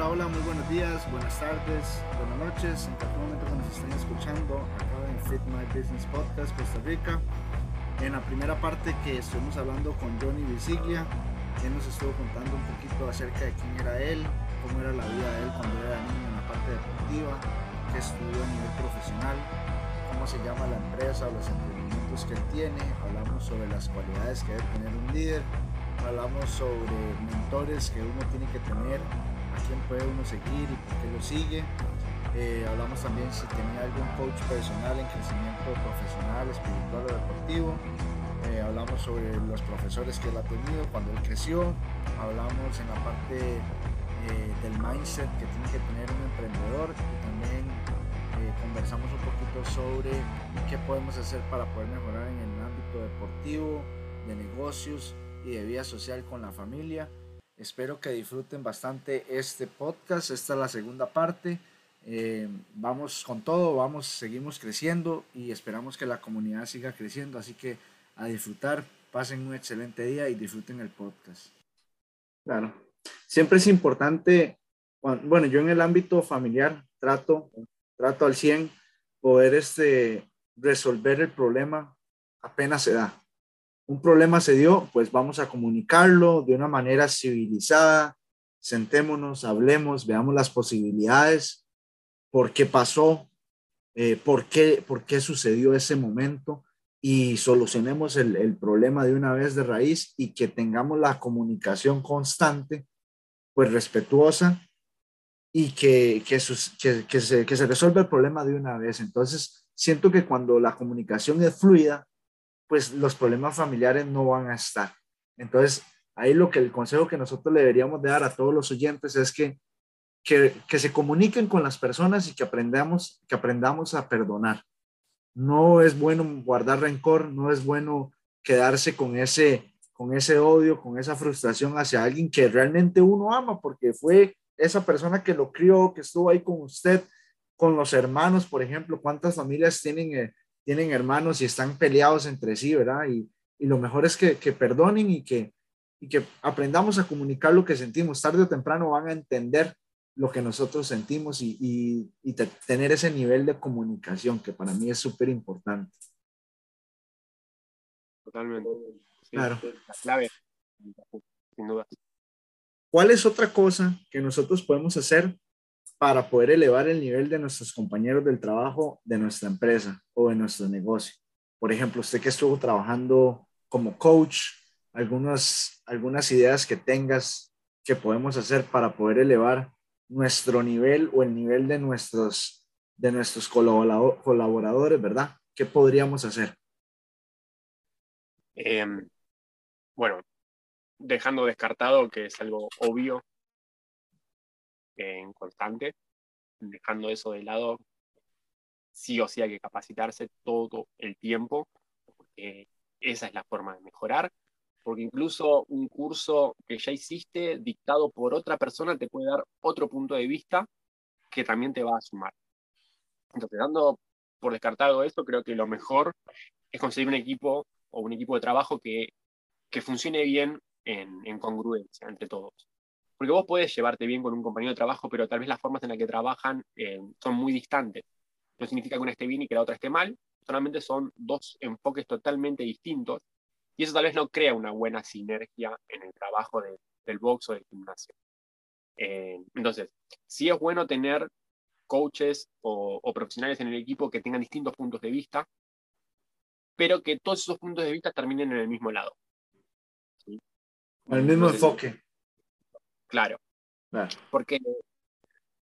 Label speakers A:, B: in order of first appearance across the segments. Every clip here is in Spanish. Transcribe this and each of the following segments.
A: Hola, hola, muy buenos días, buenas tardes, buenas noches, en cualquier momento que nos estén escuchando acá en Fit My Business Podcast Costa Rica. En la primera parte que estuvimos hablando con Johnny Visiglia, él nos estuvo contando un poquito acerca de quién era él, cómo era la vida de él cuando era niño en la parte deportiva, qué estudió a nivel profesional, cómo se llama la empresa o los emprendimientos que él tiene, hablamos sobre las cualidades que debe tener un líder, hablamos sobre mentores que uno tiene que tener quién puede uno seguir y por qué lo sigue. Eh, hablamos también si tenía algún coach personal en crecimiento profesional, espiritual o deportivo. Eh, hablamos sobre los profesores que él ha tenido cuando él creció. Hablamos en la parte eh, del mindset que tiene que tener un emprendedor también conversamos un poquito sobre qué podemos hacer para poder mejorar en el ámbito deportivo, de negocios y de vida social con la familia. Espero que disfruten bastante este podcast. Esta es la segunda parte. Eh, vamos con todo, vamos, seguimos creciendo y esperamos que la comunidad siga creciendo. Así que a disfrutar, pasen un excelente día y disfruten el podcast. Claro, siempre es importante, bueno, yo en el ámbito familiar trato, trato al 100 poder este, resolver el problema apenas se da un problema se dio, pues vamos a comunicarlo de una manera civilizada, sentémonos, hablemos, veamos las posibilidades, por qué pasó, eh, por, qué, por qué sucedió ese momento y solucionemos el, el, problema de una vez de raíz y que tengamos la comunicación constante, pues respetuosa y que, que, que, que, se, que se resuelva el problema de una vez. Entonces, siento que cuando la comunicación es fluida, pues los problemas familiares no van a estar. Entonces, ahí lo que el consejo que nosotros le deberíamos dar a todos los oyentes es que, que, que se comuniquen con las personas y que aprendamos, que aprendamos a perdonar. No es bueno guardar rencor, no es bueno quedarse con ese, con ese odio, con esa frustración hacia alguien que realmente uno ama, porque fue esa persona que lo crió, que estuvo ahí con usted, con los hermanos, por ejemplo, cuántas familias tienen eh, tienen hermanos y están peleados entre sí, ¿verdad? Y, y lo mejor es que, que perdonen y que, y que aprendamos a comunicar lo que sentimos. Tarde o temprano van a entender lo que nosotros sentimos y, y, y tener ese nivel de comunicación que para mí es súper importante.
B: Totalmente.
A: claro.
B: La clave, sin duda.
A: ¿Cuál es otra cosa que nosotros podemos hacer para poder elevar el nivel de nuestros compañeros del trabajo de nuestra empresa o de nuestro negocio. Por ejemplo, usted que estuvo trabajando como coach, algunas, algunas ideas que tengas que podemos hacer para poder elevar nuestro nivel o el nivel de nuestros, de nuestros colaboradores, ¿verdad? ¿Qué podríamos hacer?
B: Eh, bueno, dejando descartado que es algo obvio en constante, dejando eso de lado, sí o sí hay que capacitarse todo el tiempo, porque esa es la forma de mejorar, porque incluso un curso que ya hiciste dictado por otra persona te puede dar otro punto de vista que también te va a sumar. Entonces, dando por descartado esto, creo que lo mejor es conseguir un equipo o un equipo de trabajo que, que funcione bien en, en congruencia entre todos. Porque vos puedes llevarte bien con un compañero de trabajo, pero tal vez las formas en las que trabajan eh, son muy distantes. No significa que una esté bien y que la otra esté mal, solamente son dos enfoques totalmente distintos y eso tal vez no crea una buena sinergia en el trabajo del box o del gimnasio. Eh, entonces, sí es bueno tener coaches o, o, profesionales en el equipo que tengan distintos puntos de vista, pero que todos esos puntos de vista terminen en el mismo lado.
A: ¿sí? El mismo Entonces, enfoque.
B: Claro. Porque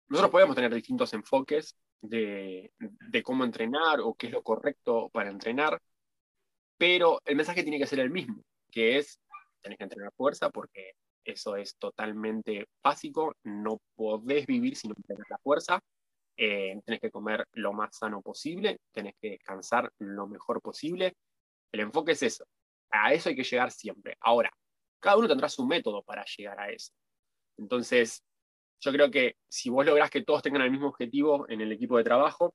B: nosotros podemos tener distintos enfoques de, de, cómo entrenar o qué es lo correcto para entrenar, pero el mensaje tiene que ser el mismo, que es, tenés que entrenar fuerza porque eso es totalmente básico, no podés vivir si no tenés la fuerza, eh, tenés que comer lo más sano posible, tenés que descansar lo mejor posible. El enfoque es eso, a eso hay que llegar siempre. Ahora, cada uno tendrá su método para llegar a eso. Entonces, yo creo que si vos lográs que todos tengan el mismo objetivo en el equipo de trabajo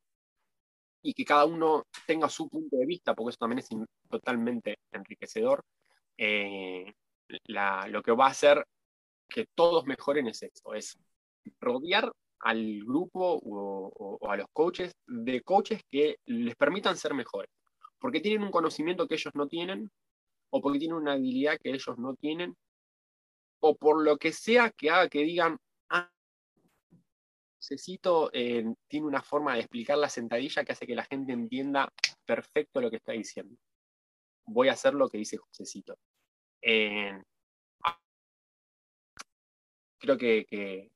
B: y que cada uno tenga su punto de vista, porque eso también es totalmente enriquecedor, eh, lo que va a hacer que todos mejoren es esto, es rodear al grupo o, o, a los coaches de coaches que les permitan ser mejores, porque tienen un conocimiento que ellos no tienen, o porque tienen una habilidad que ellos no tienen, o por lo que sea que haga que digan, ah, Josecito eh, tiene una forma de explicar la sentadilla que hace que la gente entienda perfecto lo que está diciendo. Voy a hacer lo que dice Josecito. Eh, creo que, que,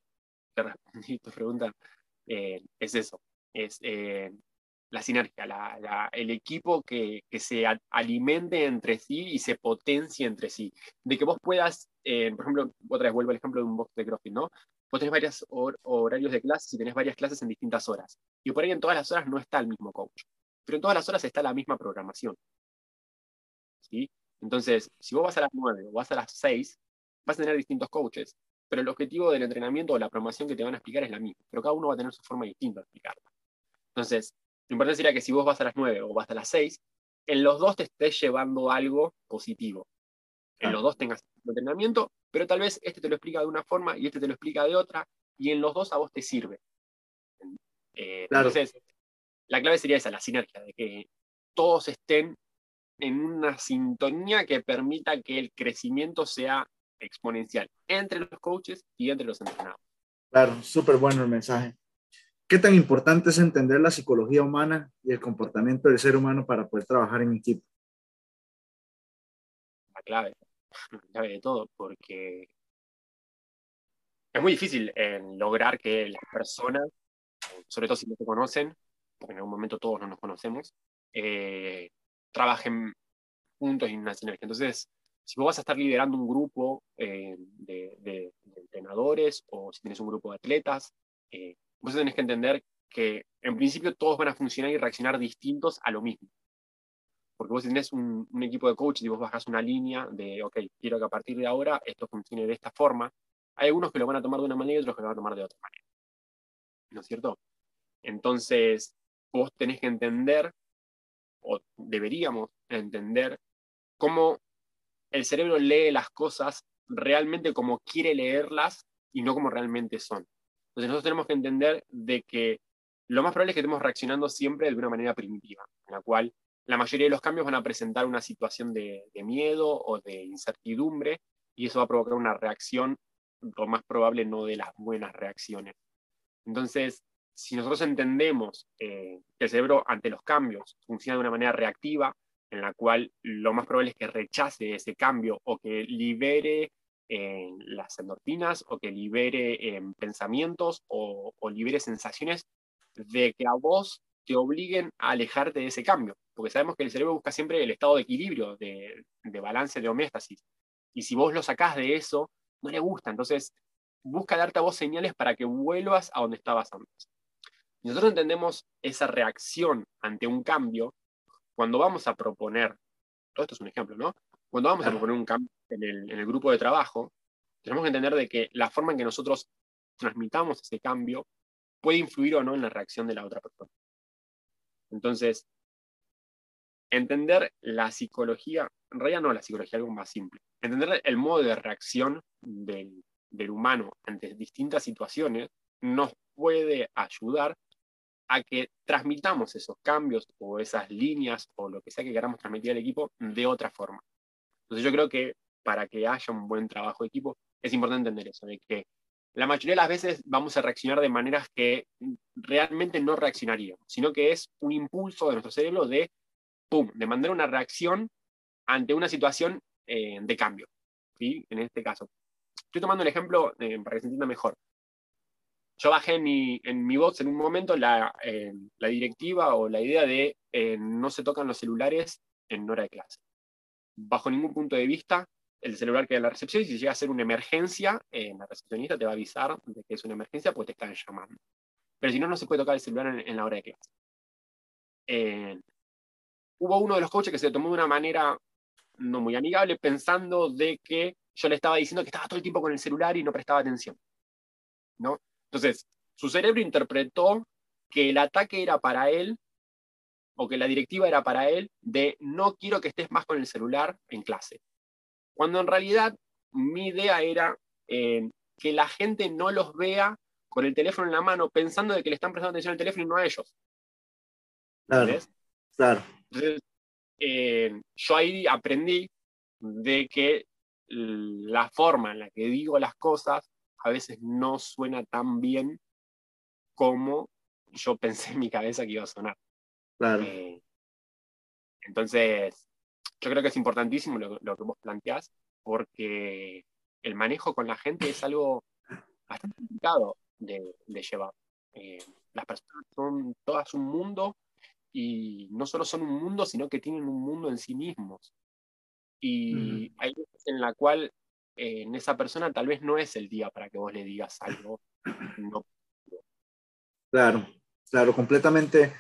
B: respondí tu pregunta. Eh, es eso. Es la sinergia, el equipo que, se alimente entre sí y se potencie entre sí. De que vos puedas, por ejemplo, otra vez vuelvo al ejemplo de un box de CrossFit, ¿no? vos tenés varios horarios de clases y tenés varias clases en distintas horas. Y por ahí en todas las horas no está el mismo coach, pero en todas las horas está la misma programación. ¿Sí? Entonces, si vos vas a las 9 o vas a las 6, vas a tener distintos coaches, pero el objetivo del entrenamiento o la programación que te van a explicar es la misma, pero cada uno va a tener su forma distinta de explicarla. Entonces, lo importante sería que si vos vas a las 9 o vas a las 6, en los dos te estés llevando algo positivo. En los dos tengas entrenamiento, pero tal vez este te lo explica de una forma y este te lo explica de otra, y en los dos a vos te sirve. Eh, entonces, la clave sería esa, la sinergia, de que todos estén en una sintonía que permita que el crecimiento sea exponencial entre los coaches y entre los entrenados.
A: Claro, súper bueno el mensaje. ¿Qué tan importante es entender la psicología humana y el comportamiento del ser humano para poder trabajar en equipo?
B: La clave clave de todo, porque es muy difícil lograr que las personas, sobre todo si no se conocen, porque en algún momento todos no nos conocemos, eh, trabajen juntos en una sinergia. Entonces, si vos vas a estar liderando un grupo eh, de, entrenadores o si tienes un grupo de atletas, eh, vos tenés que entender que en principio todos van a funcionar y reaccionar distintos a lo mismo porque vos tenés un, equipo de coach y vos bajas una línea de, ok, quiero que a partir de ahora esto funcione de esta forma, hay algunos que lo van a tomar de una manera y otros que lo van a tomar de otra manera. ¿No es cierto? Entonces, vos tenés que entender, o deberíamos entender, cómo el cerebro lee las cosas realmente como quiere leerlas y no como realmente son. Entonces nosotros tenemos que entender de que lo más probable es que estemos reaccionando siempre de una manera primitiva, en la cual la mayoría de los cambios van a presentar una situación de, miedo o de incertidumbre y eso va a provocar una reacción, lo más probable no de las buenas reacciones. Entonces, si nosotros entendemos eh, que el cerebro ante los cambios funciona de una manera reactiva, en la cual lo más probable es que rechace ese cambio o que libere eh, las endorfinas o que libere eh, pensamientos o, o libere sensaciones de que a vos te obliguen a alejarte de ese cambio porque sabemos que el cerebro busca siempre el estado de equilibrio, de, balance, de homeostasis. Y si vos lo sacás de eso, no le gusta. Entonces, busca darte a vos señales para que vuelvas a donde estabas antes. Y nosotros entendemos esa reacción ante un cambio cuando vamos a proponer, todo esto es un ejemplo, ¿no? Cuando vamos a proponer un cambio en el, en el grupo de trabajo, tenemos que entender de que la forma en que nosotros transmitamos ese cambio puede influir o no en la reacción de la otra persona. Entonces, entender la psicología, en realidad no la psicología, algo más simple, entender el modo de reacción del, humano ante distintas situaciones nos puede ayudar a que transmitamos esos cambios o esas líneas o lo que sea que queramos transmitir al equipo de otra forma. Entonces yo creo que para que haya un buen trabajo de equipo es importante entender eso, de que la mayoría de las veces vamos a reaccionar de maneras que realmente no reaccionaríamos, sino que es un impulso de nuestro cerebro de de mandar una reacción ante una situación eh, de cambio. ¿sí? En este caso. Estoy tomando el ejemplo eh, para que se entienda mejor. Yo bajé en mi, en mi box en un momento la, eh, la directiva o la idea de no se tocan los celulares en hora de clase. Bajo ningún punto de vista, el celular queda en la recepción y si llega a ser una emergencia, la recepcionista te va a avisar de que es una emergencia porque te están llamando. Pero si no, no se puede tocar el celular en, en la hora de clase hubo uno de los coaches que se tomó de una manera no muy amigable, pensando de que yo le estaba diciendo que estaba todo el tiempo con el celular y no prestaba atención. ¿no? Entonces, su cerebro interpretó que el ataque era para él, o que la directiva era para él, de no quiero que estés más con el celular en clase. Cuando en realidad mi idea era eh, que la gente no los vea con el teléfono en la mano pensando de que le están prestando atención al teléfono y no a ellos.
A: Claro. Claro.
B: Entonces, eh, yo ahí aprendí de que la forma en la que digo las cosas a veces no suena tan bien como yo pensé en mi cabeza que iba a sonar.
A: Claro. Eh,
B: entonces, yo creo que es importantísimo lo, que vos planteás, porque el manejo con la gente es algo bastante complicado de, llevar. Eh, las personas son todas un mundo y no solo son un mundo, sino que tienen un mundo en sí mismos. Y hay veces en la cual eh, en esa persona tal vez no es el día para que vos le digas algo.
A: Claro, claro, completamente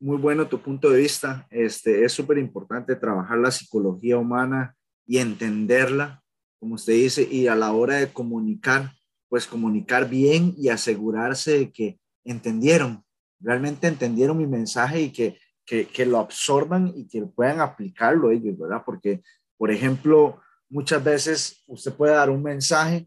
A: muy bueno tu punto de vista. Este, es súper importante trabajar la psicología humana y entenderla, como usted dice, y a la hora de comunicar, pues comunicar bien y asegurarse de que entendieron, realmente entendieron mi mensaje y que, que, que lo absorban y que puedan aplicarlo ellos, ¿verdad? Porque, por ejemplo, muchas veces usted puede dar un mensaje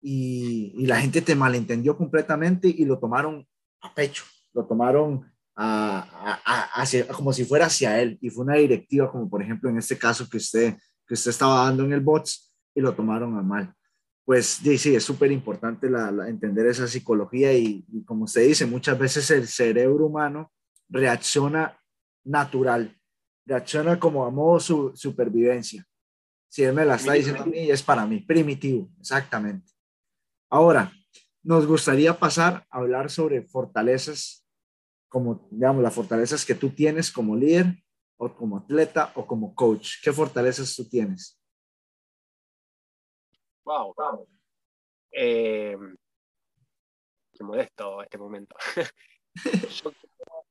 A: y, la gente te malentendió completamente y lo tomaron a pecho, lo tomaron a, hacia, como si fuera hacia él y fue una directiva como por ejemplo en este caso que usted, que usted estaba dando en el bots y lo tomaron a mal. Pues sí, sí es súper importante la, entender esa psicología y, y como usted dice, muchas veces el cerebro humano reacciona natural, reacciona como a modo su, supervivencia si él me la está diciendo a mí, es para mí, primitivo, exactamente. Ahora, nos gustaría pasar a hablar sobre fortalezas, como, digamos, las fortalezas que tú tienes como líder o como atleta o como coach. ¿Qué fortalezas tú tienes?
B: Wow, wow. Eh, qué modesto este momento. Yo creo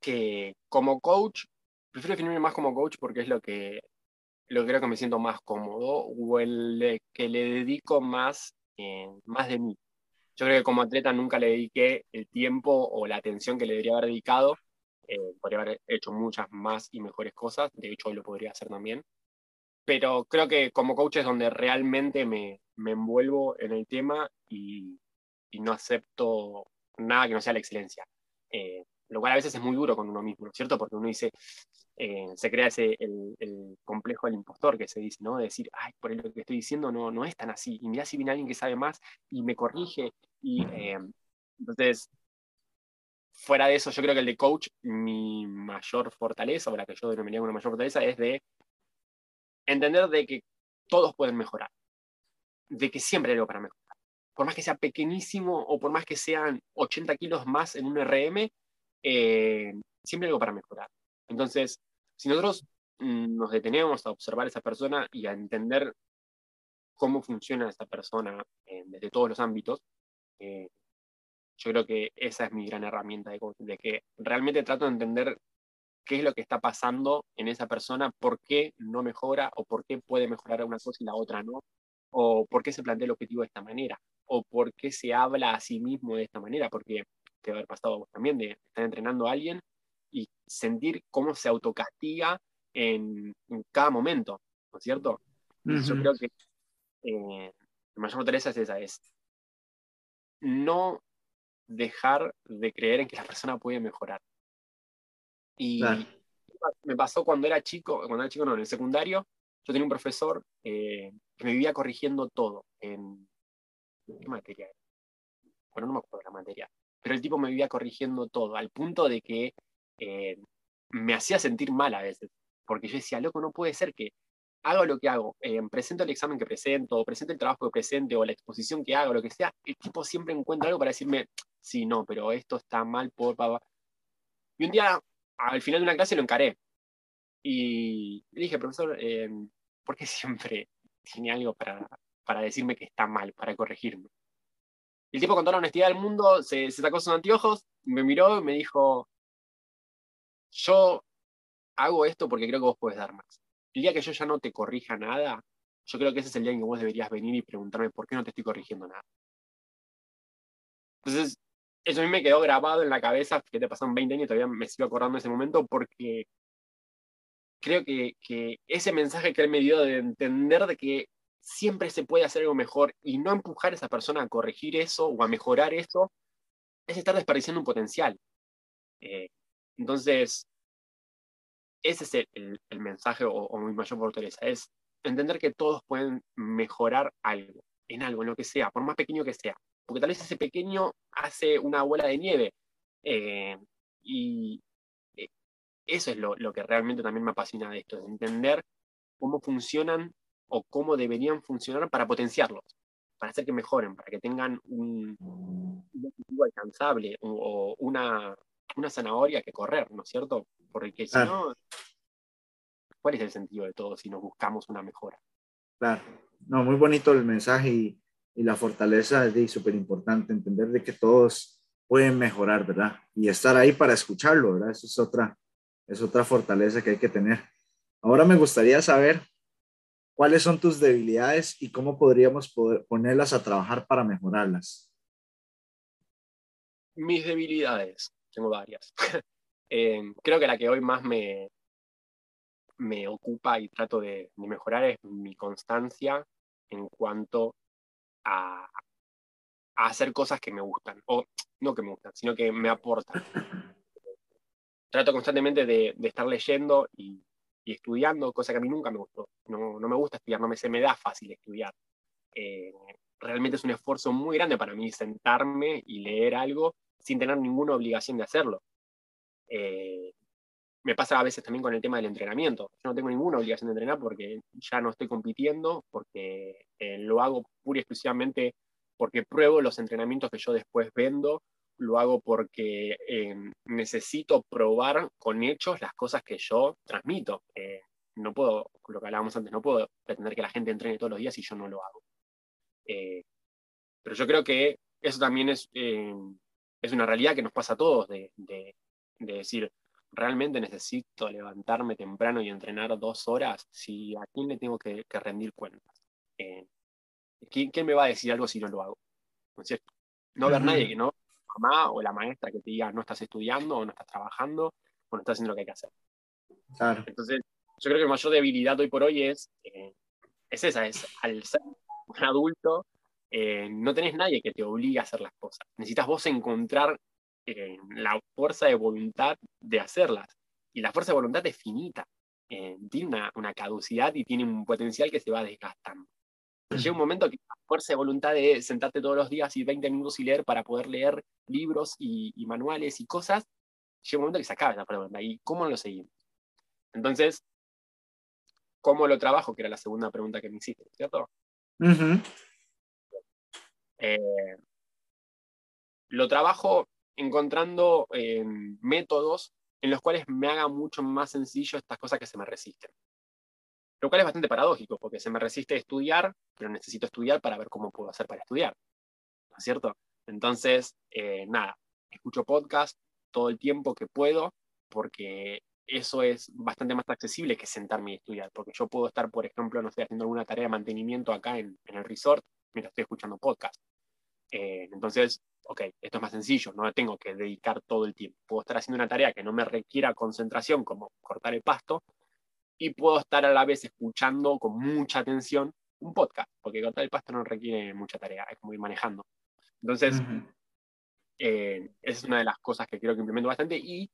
B: que como coach, prefiero definirme más como coach porque es lo que lo que creo que me siento más cómodo o el que le dedico más, eh, más de mí. Yo creo que como atleta nunca le dediqué el tiempo o la atención que le debería haber dedicado. Eh, podría haber hecho muchas más y mejores cosas, de hecho hoy lo podría hacer también. Pero creo que como coach es donde realmente me, me envuelvo en el tema y, y, no acepto nada que no sea la excelencia. Eh, lo cual a veces es muy duro con uno mismo, ¿no es cierto? Porque uno dice, eh, se crea ese, el, complejo del impostor que se dice, ¿no? De decir, ay, por lo que estoy diciendo no, no es tan así. Y mira si viene alguien que sabe más y me corrige. Y eh, entonces, fuera de eso, yo creo que el de coach, mi mayor fortaleza, o la que yo denominaría una mayor fortaleza, es de entender de que todos pueden mejorar. De que siempre hay algo para mejorar. Por más que sea pequeñísimo o por más que sean 80 kilos más en un RM, eh, siempre hay algo para mejorar. Entonces, si nosotros mm, nos detenemos a observar a esa persona y a entender cómo funciona esa persona eh, desde todos los ámbitos, eh, yo creo que esa es mi gran herramienta de, de, que realmente trato de entender qué es lo que está pasando en esa persona, por qué no mejora o por qué puede mejorar una cosa y la otra no, o por qué se plantea el objetivo de esta manera, o por qué se habla a sí mismo de esta manera, porque te va a haber pasado vos también de estar entrenando a alguien y sentir cómo se autocastiga en, en cada momento, ¿no es cierto? Yo creo que eh, la mayor fortaleza es esa, es no dejar de creer en que la persona puede mejorar. Y me pasó cuando era chico, cuando era chico no, en el secundario, yo tenía un profesor eh, que me vivía corrigiendo todo. Qué materia? Bueno, no me acuerdo la materia, pero el tipo me vivía corrigiendo todo, al punto de que eh, me hacía sentir mal a veces, porque yo decía, loco, no puede ser que hago lo que hago, eh, presento el examen que presento, o presento el trabajo que presente, o la exposición que hago, lo que sea, el tipo siempre encuentra algo para decirme, sí, no, pero esto está mal por papá. Y un día, al final de una clase, lo encaré. Y le dije, profesor, eh, ¿por qué siempre tiene algo para, para decirme que está mal, para corregirme? El tipo con toda la honestidad del mundo se, se sacó sus anteojos, me miró y me dijo, yo hago esto porque creo que vos podés dar más. El día que yo ya no te corrija nada, yo creo que ese es el día en que vos deberías venir y preguntarme por qué no te estoy corrigiendo nada. Entonces, eso a mí me quedó grabado en la cabeza, que te pasaron 20 años y todavía me sigo acordando de ese momento porque creo que, que ese mensaje que él me dio de entender de que siempre se puede hacer algo mejor y no empujar a esa persona a corregir eso o a mejorar eso, es estar desperdiciando un potencial. Eh, entonces, ese es el, mensaje o, mi mayor fortaleza, es entender que todos pueden mejorar algo, en algo, en lo que sea, por más pequeño que sea. Porque tal vez ese pequeño hace una bola de nieve. Eh, y eh, eso es lo, que realmente también me apasiona de esto, de entender cómo funcionan o cómo deberían funcionar para potenciarlos, para hacer que mejoren, para que tengan un, objetivo alcanzable o, una, una, zanahoria que correr, ¿no es cierto? Porque si no, ¿cuál es el sentido de todo si nos buscamos una mejora?
A: Claro, no, muy bonito el mensaje y, y la fortaleza es súper importante, entender de que todos pueden mejorar, ¿verdad? Y estar ahí para escucharlo, ¿verdad? Eso es otra, es otra fortaleza que hay que tener. Ahora me gustaría saber cuáles son tus debilidades y cómo podríamos poder ponerlas a trabajar para mejorarlas.
B: Mis debilidades, tengo varias. Eh, creo que la que hoy más me, me ocupa y trato de, de mejorar es mi constancia en cuanto a, a hacer cosas que me gustan, o no que me gustan, sino que me aportan. Trato constantemente de, estar leyendo y, estudiando, cosa que a mí nunca me gustó. No, no me gusta estudiar, no me, se me da fácil estudiar. Eh, realmente es un esfuerzo muy grande para mí sentarme y leer algo sin tener ninguna obligación de hacerlo. Eh, me pasa a veces también con el tema del entrenamiento. Yo no tengo ninguna obligación de entrenar porque ya no estoy compitiendo, porque eh, lo hago pura y exclusivamente porque pruebo los entrenamientos que yo después vendo, lo hago porque eh, necesito probar con hechos las cosas que yo transmito. Eh, no puedo, lo que hablábamos antes, no puedo pretender que la gente entrene todos los días y yo no lo hago. Eh, pero yo creo que eso también es, es una realidad que nos pasa a todos, de, de, decir, realmente necesito levantarme temprano y entrenar dos horas, si a quién le tengo que, que rendir cuentas. ¿quién, me va a decir algo si no lo hago? ¿No cierto? No ver nadie que no, mamá o la maestra que te diga no estás estudiando o no estás trabajando o no estás haciendo lo que hay que hacer. Entonces, yo creo que la mayor debilidad hoy por hoy es, eh, es esa, es al ser un adulto, eh, no tenés nadie que te obligue a hacer las cosas. Necesitas vos encontrar eh, la fuerza de voluntad de hacerlas. Y la fuerza de voluntad es finita. tiene una, una, caducidad y tiene un potencial que se va desgastando. Llega un momento que la fuerza de voluntad de sentarte todos los días y 20 minutos y leer para poder leer libros y, manuales y cosas, llega un momento que se acaba esa pregunta. ¿Y cómo lo seguimos? Entonces, ¿cómo lo trabajo? Que era la segunda pregunta que me hiciste, ¿cierto? Eh, lo trabajo encontrando eh, métodos en los cuales me haga mucho más sencillo estas cosas que se me resisten. Lo cual es bastante paradójico, porque se me resiste estudiar, pero necesito estudiar para ver cómo puedo hacer para estudiar. ¿No es cierto? Entonces, eh, nada, escucho podcast todo el tiempo que puedo, porque eso es bastante más accesible que sentarme y estudiar, porque yo puedo estar, por ejemplo, no sé, haciendo alguna tarea de mantenimiento acá en, el resort mientras estoy escuchando podcast. Eh, entonces, ok, esto es más sencillo, no tengo que dedicar todo el tiempo. Puedo estar haciendo una tarea que no me requiera concentración, como cortar el pasto, y puedo estar a la vez escuchando con mucha atención un podcast, porque cortar el pasto no requiere mucha tarea, es como ir manejando. Entonces, eh, esa es una de las cosas que creo que implemento bastante y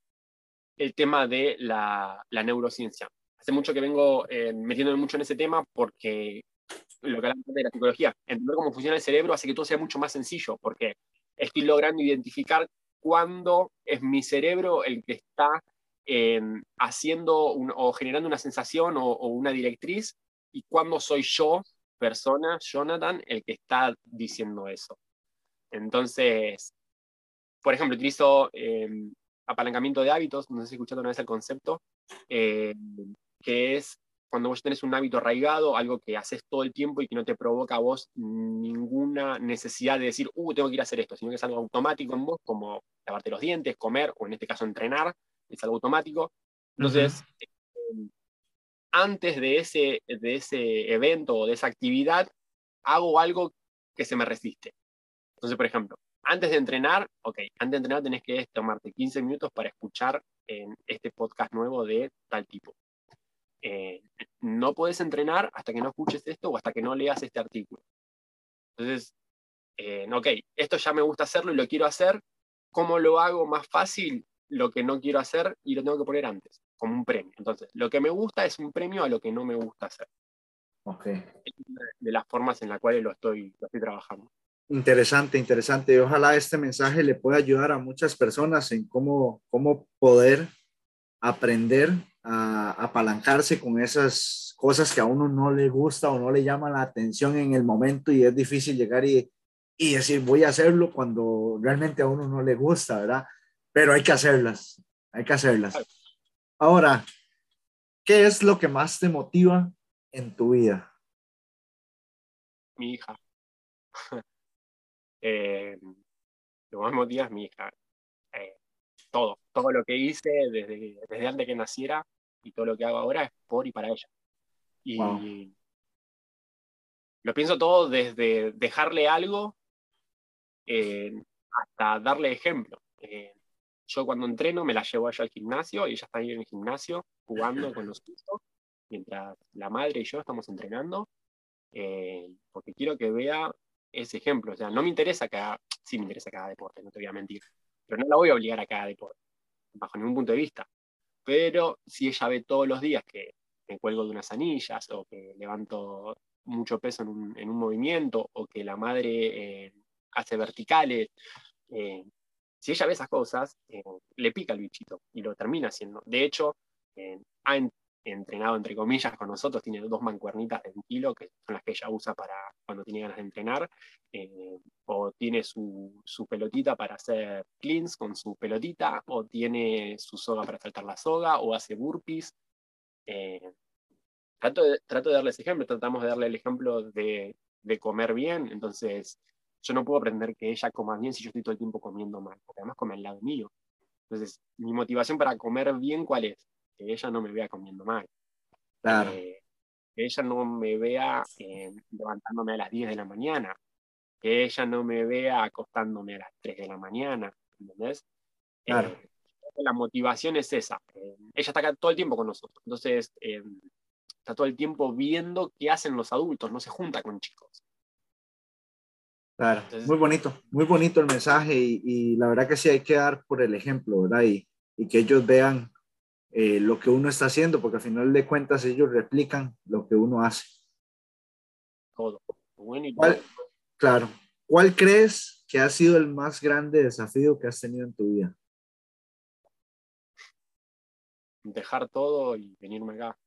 B: el tema de la, la neurociencia. Hace mucho que vengo eh, metiéndome mucho en ese tema porque lo que hablamos de la psicología, entender cómo funciona el cerebro hace que todo sea mucho más sencillo, porque estoy logrando identificar cuándo es mi cerebro el que está haciendo o generando una sensación o, una directriz y cuando soy yo, persona, Jonathan, el que está diciendo eso. Entonces, por ejemplo, utilizo em, apalancamiento de hábitos, no sé si escuchado una vez el concepto, em, que es cuando vos tenés un hábito arraigado, algo que haces todo el tiempo y que no te provoca a vos ninguna necesidad de decir, uh, tengo que ir a hacer esto, sino que es algo automático en vos, como lavarte los dientes, comer, o en este caso entrenar, es algo automático. Entonces, eh, antes de ese, de ese evento o de esa actividad, hago algo que se me resiste. Entonces, por ejemplo, antes de entrenar, ok, antes de entrenar tenés que tomarte 15 minutos para escuchar en este podcast nuevo de tal tipo. Eh, no puedes entrenar hasta que no escuches esto o hasta que no leas este artículo. Entonces, eh, ok, esto ya me gusta hacerlo y lo quiero hacer, ¿cómo lo hago más fácil? Lo que no quiero hacer y lo tengo que poner antes, como un premio. Entonces, lo que me gusta es un premio a lo que no me gusta hacer.
A: Ok.
B: De las formas en las cuales lo estoy, lo estoy trabajando.
A: Interesante, interesante. Ojalá este mensaje le pueda ayudar a muchas personas en cómo, cómo poder aprender a apalancarse con esas cosas que a uno no le gusta o no le llama la atención en el momento y es difícil llegar y, y decir voy a hacerlo cuando realmente a uno no le gusta, ¿verdad? Pero hay que hacerlas, hay que hacerlas. Ahora, ¿qué es lo que más te motiva en tu vida?
B: Mi hija. eh, lo más motiva es mi hija. Todo, todo lo que hice desde, desde antes que naciera y todo lo que hago ahora es por y para ella. Y lo pienso todo desde dejarle algo eh, hasta darle ejemplo. Eh, yo cuando entreno me la llevo a ella al gimnasio y ella está ahí en el gimnasio jugando con los hijos, mientras la madre y yo estamos entrenando, eh, porque quiero que vea ese ejemplo. O sea, no me interesa que haga, sí me interesa cada deporte, no te voy a mentir, pero no la voy a obligar a cada deporte, bajo ningún punto de vista. Pero si ella ve todos los días que me cuelgo de unas anillas o que levanto mucho peso en un, en un movimiento o que la madre eh, hace verticales, eh, si ella ve esas cosas, eh, le pica el bichito y lo termina haciendo. De hecho, ha entrenado entre comillas con nosotros, tiene dos mancuernitas de un kilo, que son las que ella usa para cuando tiene ganas de entrenar, eh, o tiene su, su, pelotita para hacer cleans con su pelotita, o tiene su soga para saltar la soga, o hace burpees. Eh, trato, de, trato de darles ejemplo, tratamos de darle el ejemplo de, de comer bien, entonces yo no puedo aprender que ella coma bien si yo estoy todo el tiempo comiendo mal, porque además come al lado mío. Entonces, mi motivación para comer bien, ¿cuál es? Que ella no me vea comiendo mal.
A: Claro.
B: Eh, que ella no me vea eh, levantándome a las 10 de la mañana. Que ella no me vea acostándome a las 3 de la mañana. ¿Entendés?
A: Claro.
B: Eh, la motivación es esa. ella está acá todo el tiempo con nosotros. Entonces, está todo el tiempo viendo qué hacen los adultos. No se junta con chicos.
A: Claro, muy bonito, muy bonito el mensaje y, y, la verdad que sí hay que dar por el ejemplo, ¿verdad? Y, y que ellos vean eh, lo que uno está haciendo, porque al final de cuentas ellos replican lo que uno hace.
B: Todo.
A: ¿Cuál, claro. ¿Cuál crees que ha sido el más grande desafío que has tenido en tu vida?
B: Dejar todo y venirme acá.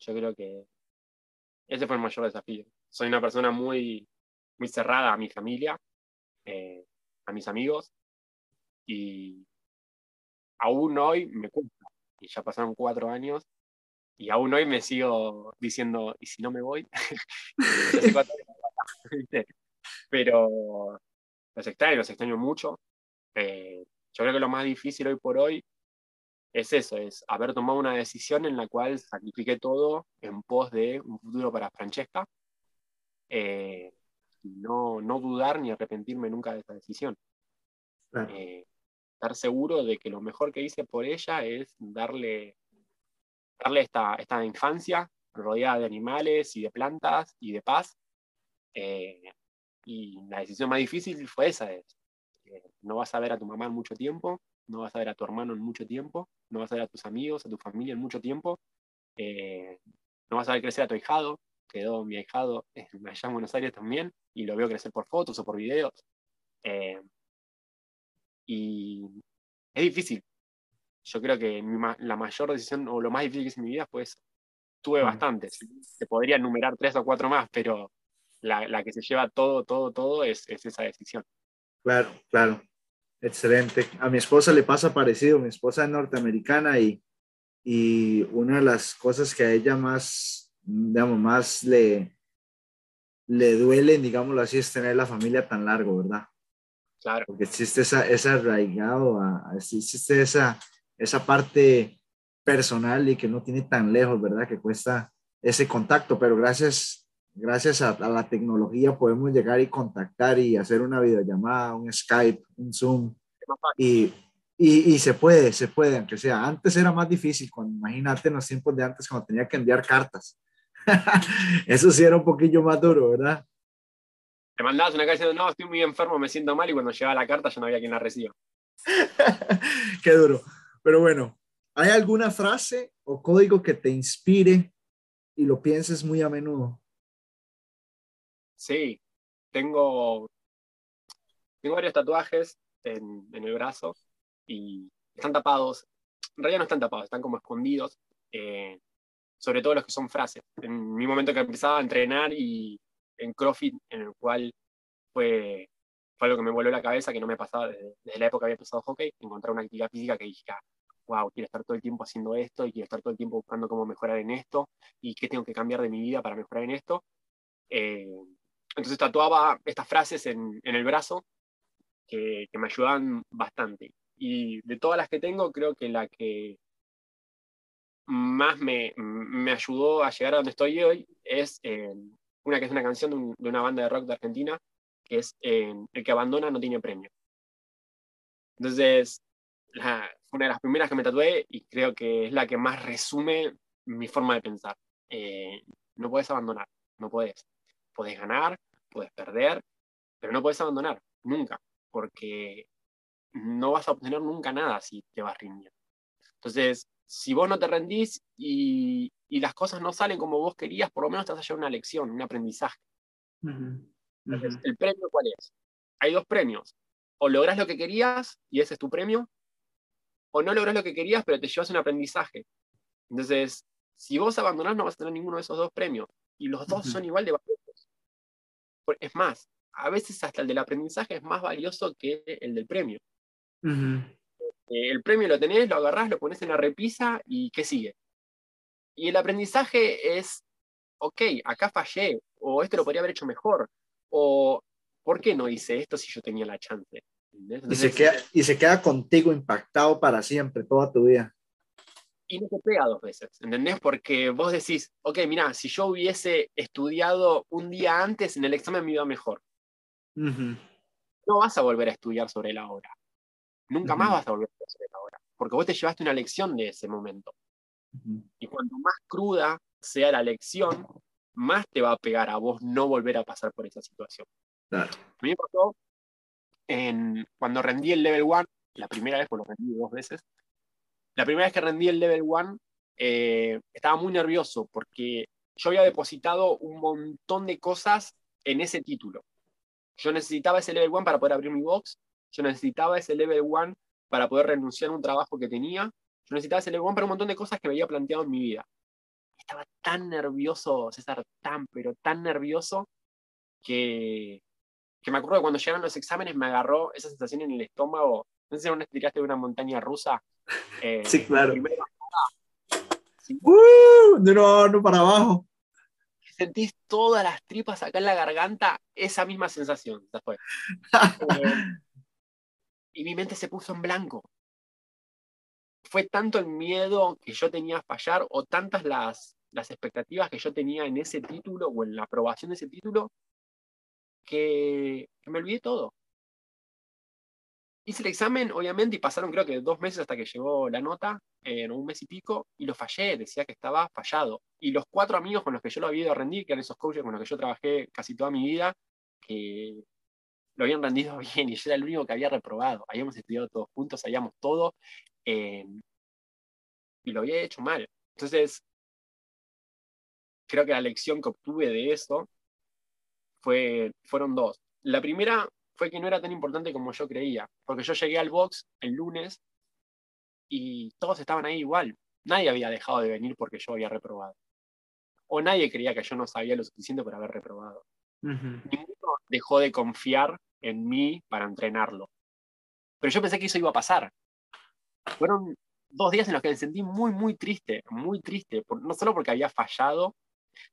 B: Yo creo que ese fue el mayor desafío. Soy una persona muy, muy cerrada a mi familia, eh, a mis amigos, y aún hoy me cuesta. Y ya pasaron cuatro años y aún hoy me sigo diciendo, ¿y si no me voy? Pero los extraño, los extraño mucho. Eh, yo creo que lo más difícil hoy por hoy es eso, es haber tomado una decisión en la cual sacrifiqué todo en pos de un futuro para Francesca. Eh, no, no dudar ni arrepentirme nunca de esa decisión. Eh, estar seguro de que lo mejor que hice por ella es darle, darle esta, esta infancia rodeada de animales y de plantas y de paz. Eh, y la decisión más difícil fue esa, es, eh, no vas a ver a tu mamá en mucho tiempo, no vas a ver a tu hermano en mucho tiempo, no vas a ver a tus amigos, a tu familia en mucho tiempo, eh, no vas a ver crecer a tu hijado, quedó mi ahijado allá en Buenos Aires también, y lo veo crecer por fotos o por videos. Y es difícil. Yo creo que la mayor decisión o lo más difícil que hice en mi vida fue eso. Tuve bastantes. Se podría enumerar tres o cuatro más, pero la, la que se lleva todo, todo, todo es, es, esa decisión.
A: Claro, claro. Excelente. A mi esposa le pasa parecido. Mi esposa es norteamericana y, y una de las cosas que a ella más, digamos, más le, le duelen, digámoslo así, es tener la familia tan largo, ¿verdad?
B: Claro.
A: Porque existe esa, esa arraigado, existe esa, esa parte personal y que no tiene tan lejos, ¿verdad? Que cuesta ese contacto, pero gracias, gracias a, la tecnología podemos llegar y contactar y hacer una videollamada, un Skype, un Zoom y, Y, y, se puede, se puede, aunque sea. Antes era más difícil, cuando, imagínate en los tiempos de antes cuando tenía que enviar cartas. Eso sí era un poquillo más duro, ¿verdad?
B: Te mandabas una carta diciendo, no, estoy muy enfermo, me siento mal, y cuando llegaba la carta ya no había quien la reciba.
A: Qué duro. Pero bueno, ¿hay alguna frase o código que te inspire y lo pienses muy a menudo?
B: Sí, tengo, tengo varios tatuajes en, en el brazo y están tapados. En realidad no están tapados, están como escondidos. Eh, sobre todo los que son frases. En mi momento que empezaba a entrenar y en CrossFit, en el cual fue, fue algo que me volvió la cabeza, que no me pasaba desde, la época que había empezado hockey, encontrar una actividad física que dije, wow, quiero estar todo el tiempo haciendo esto y quiero estar todo el tiempo buscando cómo mejorar en esto y qué tengo que cambiar de mi vida para mejorar en esto. Eh, entonces tatuaba estas frases en, en el brazo que, que, me ayudaban bastante. Y de todas las que tengo, creo que la que más me, me ayudó a llegar a donde estoy hoy es eh, una que es una canción de, un, de, una banda de rock de Argentina, que es eh, El que abandona no tiene premio. Entonces, la, fue una de las primeras que me tatué y creo que es la que más resume mi forma de pensar. Eh, no puedes abandonar, no puedes. Puedes ganar, puedes perder, pero no puedes abandonar, nunca, porque no vas a obtener nunca nada si te vas rindiendo. Entonces, si vos no te rendís y, y, las cosas no salen como vos querías, por lo menos te vas a llevar una lección, un aprendizaje. Uh -huh. Entonces, ¿el premio cuál es? Hay dos premios. O lográs lo que querías y ese es tu premio, o no lográs lo que querías, pero te llevas un aprendizaje. Entonces, si vos abandonás, no vas a tener ninguno de esos dos premios. Y los dos uh -huh. son igual de valiosos. Es más, a veces hasta el del aprendizaje es más valioso que el del premio. -huh. el premio lo tenés, lo agarrás, lo pones en la repisa y ¿qué sigue? Y el aprendizaje es, ok, acá fallé, o esto lo podría haber hecho mejor, o ¿por qué no hice esto si yo tenía la chance?
A: Entonces, y, se queda, y se queda contigo impactado para siempre, toda tu vida.
B: Y no te pega dos veces, ¿entendés? Porque vos decís, ok, mira, si yo hubiese estudiado un día antes, en el examen me iba mejor. Uh -huh. No vas a volver a estudiar sobre la hora. Nunca uh -huh. más vas a volver a estudiar sobre la hora. Porque vos te llevaste una lección de ese momento. Uh -huh. Y cuanto más cruda sea la lección, más te va a pegar a vos no volver a pasar por esa situación.
A: Claro.
B: A mí me pasó en, cuando rendí el level 1, la primera vez, porque lo rendí dos veces, la primera vez que rendí el level 1, eh, estaba muy nervioso porque yo había depositado un montón de cosas en ese título. Yo necesitaba ese level 1 para poder abrir mi box, yo necesitaba ese level 1 para poder renunciar a un trabajo que tenía, yo necesitaba ese level 1 para un montón de cosas que me había planteado en mi vida. Estaba tan nervioso, César, tan, pero tan nervioso, que, que me acuerdo que cuando llegaron los exámenes me agarró esa sensación en el estómago. No sé si una tiraste de una montaña rusa.
A: Eh, sí, claro. ¿sí? Uh, de no, no para abajo.
B: Sentís todas las tripas acá en la garganta, esa misma sensación. Después. eh, y mi mente se puso en blanco. Fue tanto el miedo que yo tenía a fallar o tantas las, las expectativas que yo tenía en ese título o en la aprobación de ese título que, que me olvidé todo. Hice el examen, obviamente, y pasaron creo que dos meses hasta que llegó la nota, en un mes y pico, y lo fallé, decía que estaba fallado. Y los cuatro amigos con los que yo lo había ido a rendir, que eran esos coaches con los que yo trabajé casi toda mi vida, que lo habían rendido bien y yo era el único que había reprobado. Habíamos estudiado todos juntos, sabíamos todo, eh, y lo había hecho mal. Entonces, creo que la lección que obtuve de eso fue, fueron dos. La primera fue que no era tan importante como yo creía, porque yo llegué al box el lunes y todos estaban ahí igual. Nadie había dejado de venir porque yo había reprobado. O nadie creía que yo no sabía lo suficiente por haber reprobado. Uh -huh. Ninguno dejó de confiar en mí para entrenarlo. Pero yo pensé que eso iba a pasar. Fueron dos días en los que me sentí muy, muy triste, muy triste, no solo porque había fallado,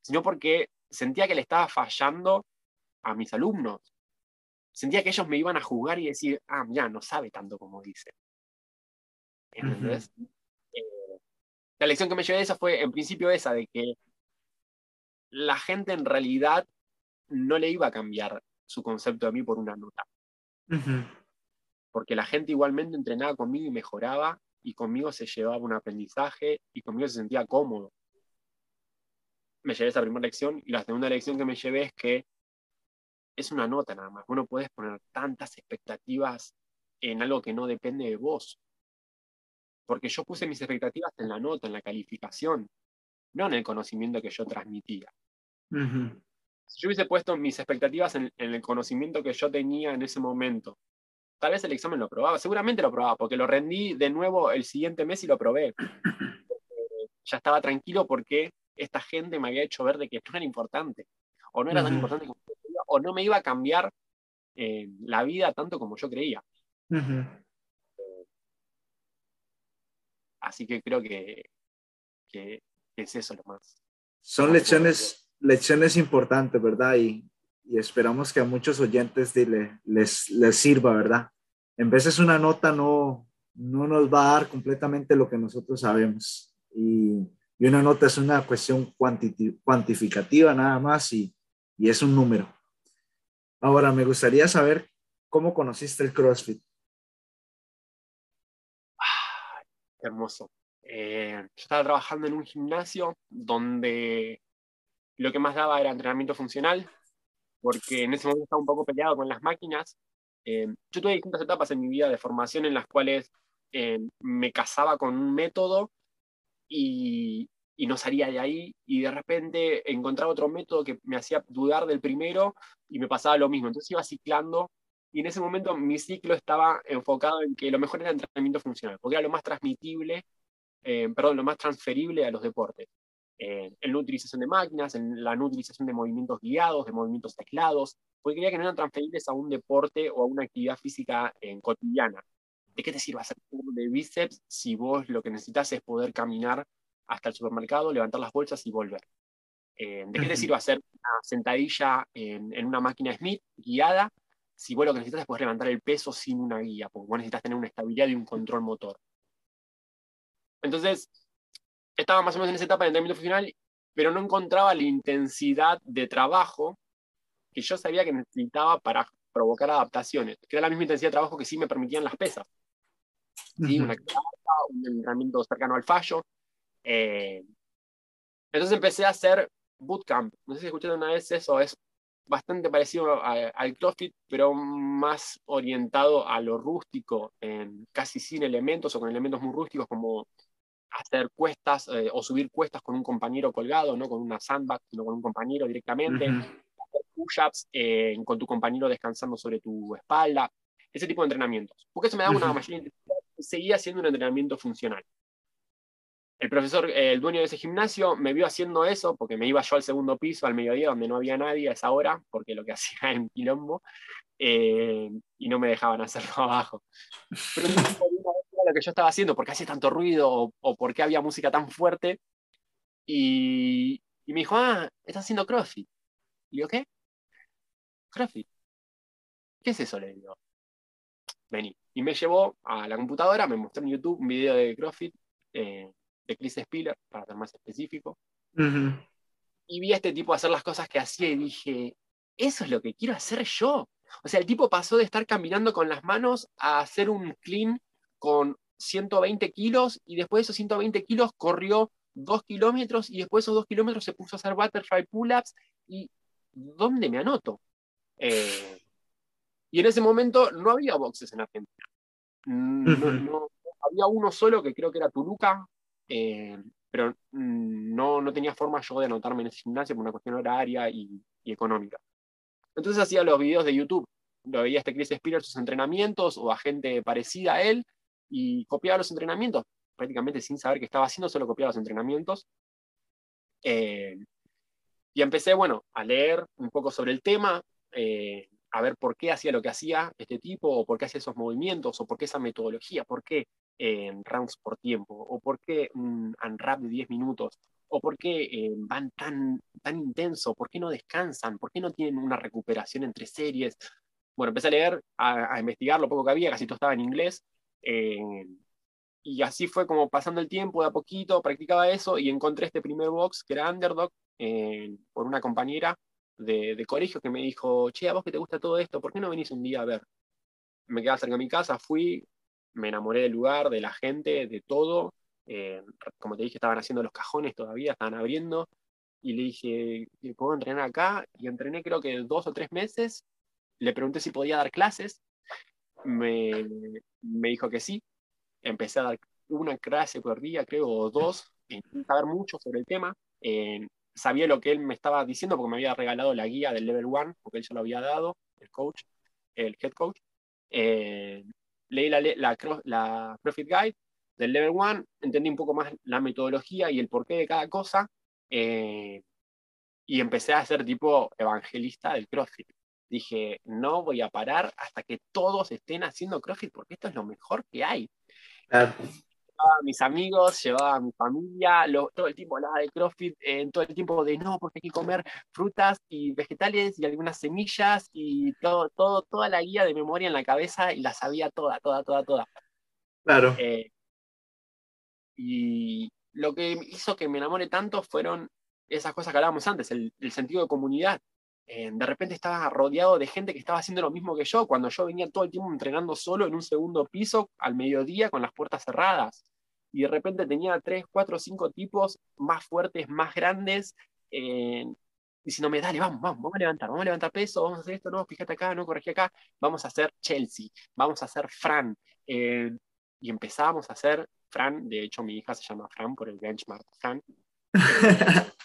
B: sino porque sentía que le estaba fallando a mis alumnos. Sentía que ellos me iban a juzgar y decir, ah, ya, no sabe tanto como dice. Uh -huh. eh, la lección que me llevé de eso fue, en principio, esa, de que la gente en realidad no le iba a cambiar su concepto de mí por una nota. Uh -huh. porque la gente igualmente entrenaba conmigo y mejoraba, y conmigo se llevaba un aprendizaje, y conmigo se sentía cómodo. Me llevé esa primera lección, y la segunda lección que me llevé es que es una nota nada más. Vos no puedes poner tantas expectativas en algo que no depende de vos. Porque yo puse mis expectativas en la nota, en la calificación, no en el conocimiento que yo transmitía. Si yo hubiese puesto mis expectativas en, el conocimiento que yo tenía en ese momento, tal vez el examen lo probaba, seguramente lo probaba, porque lo rendí de nuevo el siguiente mes y lo probé. ya estaba tranquilo porque esta gente me había hecho ver de que no era importante, o no era tan importante como yo creía, o no me iba a cambiar eh, la vida tanto como yo creía. así que creo que, que, es eso lo más.
A: Son lecciones, lecciones importantes, ¿verdad? Y, y esperamos que a muchos oyentes les, les sirva, ¿verdad? En veces una nota no, no nos va a dar completamente lo que nosotros sabemos. Y, y una nota es una cuestión cuantificativa nada más y, y es un número. Ahora, me gustaría saber cómo conociste el CrossFit.
B: hermoso. Eh, yo estaba trabajando en un gimnasio donde lo que más daba era entrenamiento funcional, porque en ese momento estaba un poco peleado con las máquinas. Eh, yo tuve distintas etapas en mi vida de formación en las cuales eh, me casaba con un método y, no salía de ahí, y de repente encontraba otro método que me hacía dudar del primero y me pasaba lo mismo. Entonces iba ciclando y en ese momento mi ciclo estaba enfocado en que lo mejor era entrenamiento funcional, porque era lo más transmitible, eh, perdón, lo más transferible a los deportes. Eh, en la utilización de máquinas, en la no utilización de movimientos guiados, de movimientos teclados, porque quería que no eran transferibles a un deporte o a una actividad física en cotidiana. ¿De qué te sirve hacer un de bíceps si vos lo que necesitas es poder caminar hasta el supermercado, levantar las bolsas y volver? Eh, ¿De qué te sirve hacer una sentadilla en, en, una máquina Smith guiada si vos lo que necesitas es poder levantar el peso sin una guía, porque vos necesitas tener una estabilidad y un control motor. Entonces, estaba más o menos en esa etapa de entrenamiento funcional, pero no encontraba la intensidad de trabajo que yo sabía que necesitaba para provocar adaptaciones, que era la misma intensidad de trabajo que sí me permitían las pesas. ¿Sí? Una un entrenamiento cercano al fallo. Eh, entonces empecé a hacer bootcamp. No sé si escucharon una vez eso, es bastante parecido al CrossFit, pero más orientado a lo rústico, casi sin elementos o con elementos muy rústicos como hacer cuestas eh, o subir cuestas con un compañero colgado, no con una sandbag, sino con un compañero directamente, hacer push-ups eh, con tu compañero descansando sobre tu espalda, ese tipo de entrenamientos. Porque eso me da una mayor intensidad. Seguía siendo un entrenamiento funcional. El profesor, eh, el dueño de ese gimnasio, me vio haciendo eso porque me iba yo al segundo piso al mediodía donde no había nadie a esa hora, porque lo que hacía era en quilombo, eh, y no me dejaban hacerlo abajo. Pero lo que yo estaba haciendo, porque hacía tanto ruido o, o porque había música tan fuerte. Y, y, me dijo, ah, estás haciendo CrossFit. Y digo, ¿qué? CrossFit. ¿Qué es eso? Le digo. Vení. Y me llevó a la computadora, me mostró en YouTube un video de CrossFit. Eh, de Chris Spiller, para ser más específico. Y vi a este tipo hacer las cosas que hacía y dije, eso es lo que quiero hacer yo. O sea, el tipo pasó de estar caminando con las manos a hacer un clean con 120 kilos y después de esos 120 kilos corrió 2 kilómetros y después de esos 2 kilómetros se puso a hacer butterfly pull-ups y ¿dónde me anoto? Eh, y en ese momento no había boxes en Argentina. no, había uno solo que creo que era Tuluca, eh, pero no, no tenía forma yo de anotarme en ese gimnasio por una cuestión horaria y, económica. Entonces hacía los videos de YouTube, lo veía este Chris Spears sus entrenamientos o a gente parecida a él y copiaba los entrenamientos, prácticamente sin saber qué estaba haciendo, solo copiaba los entrenamientos. Eh, y empecé, bueno, a leer un poco sobre el tema, eh, a ver por qué hacía lo que hacía este tipo, o por qué hacía esos movimientos, o por qué esa metodología, por qué en rounds por tiempo, o por qué un unwrap de 10 minutos, o por qué eh, van tan, tan intenso, por qué no descansan, por qué no tienen una recuperación entre series. Bueno, empecé a leer, a, investigar lo poco que había, casi todo estaba en inglés, y así fue como pasando el tiempo, de a poquito, practicaba eso y encontré este primer box que era Underdog por una compañera de, de, colegio que me dijo, che, a vos que te gusta todo esto, ¿por qué no venís un día a ver? me quedaba cerca de mi casa, fui, me enamoré del lugar, de la gente, de todo. Eh, como te dije, estaban haciendo los cajones todavía, estaban abriendo. Y le dije, ¿puedo entrenar acá? Y entrené creo que dos o tres meses. Le pregunté si podía dar clases. Me, dijo que sí. Empecé a dar una clase por día, creo, o dos, sin saber mucho sobre el tema. Eh, sabía lo que él me estaba diciendo porque me había regalado la guía del Level 1, porque él ya lo había dado, el coach, el head coach. Leí la, la, Profit Guide del Level 1, entendí un poco más la metodología y el porqué de cada cosa, eh, y empecé a ser tipo evangelista del CrossFit. Dije, no voy a parar hasta que todos estén haciendo CrossFit, porque esto es lo mejor que hay a mis amigos, llevaba a mi familia, todo el tiempo hablaba de CrossFit, en todo el tiempo de no, porque hay que comer frutas y vegetales y algunas semillas y todo, todo, toda la guía de memoria en la cabeza y la sabía toda, toda, toda, toda.
A: Claro.
B: Eh, y lo que hizo que me enamore tanto fueron esas cosas que hablábamos antes, el, el sentido de comunidad. Eh, de repente estaba rodeado de gente que estaba haciendo lo mismo que yo, cuando yo venía todo el tiempo entrenando solo en un segundo piso al mediodía con las puertas cerradas. Y de repente tenía tres, cuatro, cinco tipos más fuertes, más grandes, eh, diciéndome, dale, vamos, vamos, vamos a levantar, vamos a levantar peso, vamos a hacer esto, no, fíjate acá, no, corregí acá, vamos a hacer Chelsea, vamos a hacer Fran. Eh, y empezábamos a hacer Fran, de hecho mi hija se llama Fran por el benchmark Fran.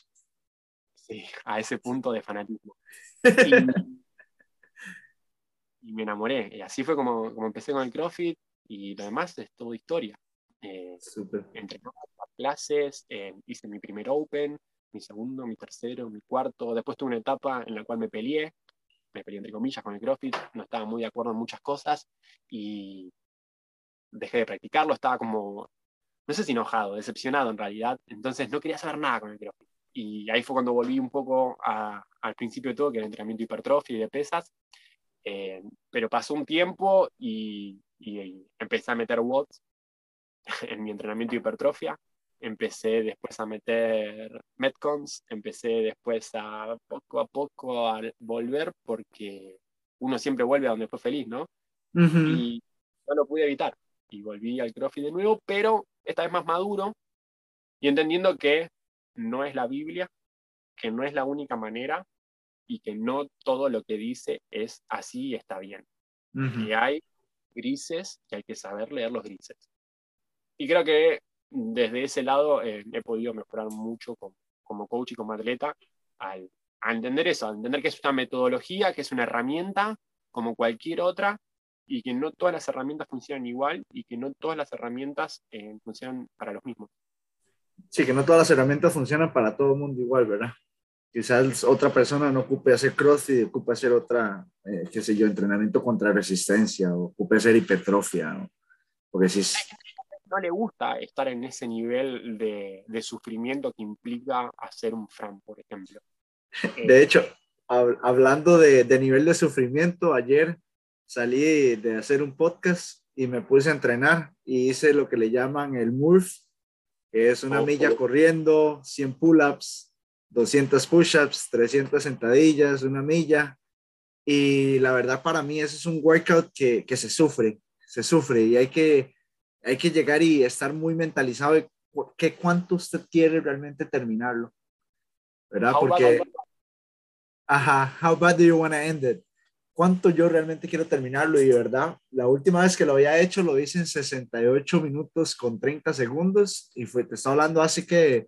B: sí, a ese punto de fanatismo. Y, me enamoré. Y así fue como, como empecé con el CrossFit y lo demás es todo historia. Eh, Entre clases, eh, hice mi primer Open, mi segundo, mi tercero, mi cuarto. Después tuve una etapa en la cual me peleé, me peleé entre comillas con el CrossFit, no estaba muy de acuerdo en muchas cosas y dejé de practicarlo, estaba como, no sé si enojado, decepcionado en realidad, entonces no quería saber nada con el CrossFit y ahí fue cuando volví un poco al principio de todo, que era entrenamiento hipertrofia y de pesas, eh, pero pasó un tiempo y, empecé a meter watts en mi entrenamiento hipertrofia, empecé después a meter metcons, empecé después a poco a poco a volver porque uno siempre vuelve a donde fue feliz, ¿no? Y no lo pude evitar. Y volví al CrossFit de nuevo, pero esta vez más maduro y entendiendo que no es la Biblia, que no es la única manera y que no todo lo que dice es así y está bien. Y hay grises y hay que saber leer los grises. Y creo que desde ese lado eh, he podido mejorar mucho como, como, coach y como atleta al, a entender eso, a entender que es una metodología, que es una herramienta como cualquier otra y que no todas las herramientas funcionan igual y que no todas las herramientas eh, funcionan para los mismos.
A: Sí, que no todas las herramientas funcionan para todo el mundo igual, ¿verdad? Quizás otra persona no ocupe hacer crossfit, ocupe hacer otra, eh, qué sé yo, entrenamiento contra resistencia, o ocupe hacer hipertrofia, porque si
B: no le gusta estar en ese nivel de, de sufrimiento que implica hacer un Fran, por ejemplo.
A: De hecho, hablando de, de, nivel de sufrimiento, ayer salí de hacer un podcast y me puse a entrenar y hice lo que le llaman el MURF, es una milla corriendo, 100 pull-ups, 200 push-ups, 300 sentadillas, una milla. Y la verdad para mí ese es un workout que, que se sufre, se sufre y hay que, hay que llegar y estar muy mentalizado de qué cuánto usted quiere realmente terminarlo. ¿Verdad? Porque... Ajá, how bad do you want to end it? Cuánto yo realmente quiero terminarlo y de verdad, la última vez que lo había hecho lo hice en 68 minutos con 30 segundos y fue, te estaba hablando hace que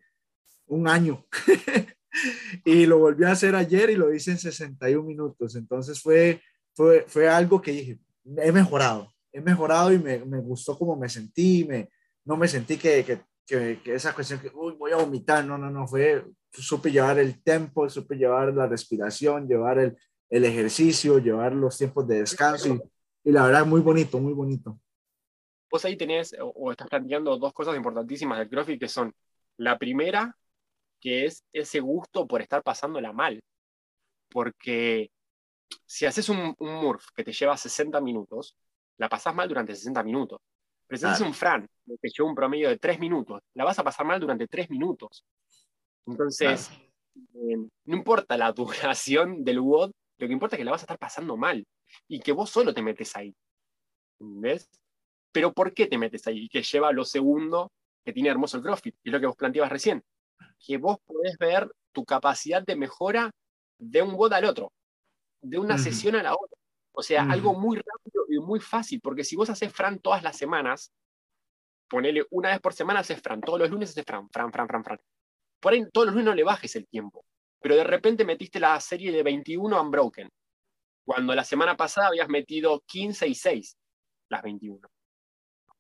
A: un año. y lo volví a hacer ayer y lo hice en 61 minutos. Entonces fue, fue, fue algo que dije, he mejorado, he mejorado y me, me gustó como me sentí, me, no me sentí que, que, que, esa cuestión que Uy, voy a vomitar, no, no, no, fue, supe llevar el tempo, supe llevar la respiración, llevar el, el ejercicio, llevar los tiempos de descanso y, la verdad muy bonito, muy bonito.
B: Vos ahí tenés o, estás planteando dos cosas importantísimas del CrossFit que son la primera, que es ese gusto por estar pasándola mal. Porque si haces un, un Murph que te lleva 60 minutos, la pasás mal durante 60 minutos. Pero si haces un Fran que te lleva un promedio de 3 minutos, la vas a pasar mal durante 3 minutos. Entonces, eh, no importa la duración del WOD, lo que importa es que la vas a estar pasando mal y que vos solo te metes ahí. ¿Ves? Pero ¿por qué te metes ahí? Que lleva lo segundo que tiene hermoso el CrossFit, y es lo que vos planteabas recién. Que vos podés ver tu capacidad de mejora de un bot al otro, de una sesión a la otra. O sea, algo muy rápido y muy fácil, porque si vos haces Fran todas las semanas, ponele una vez por semana haces Fran, todos los lunes haces Fran, Fran, Fran, Fran, Fran. Por ahí todos los lunes no le bajes el tiempo, pero de repente metiste la serie de 21 Unbroken, cuando la semana pasada habías metido 15 y 6, las 21.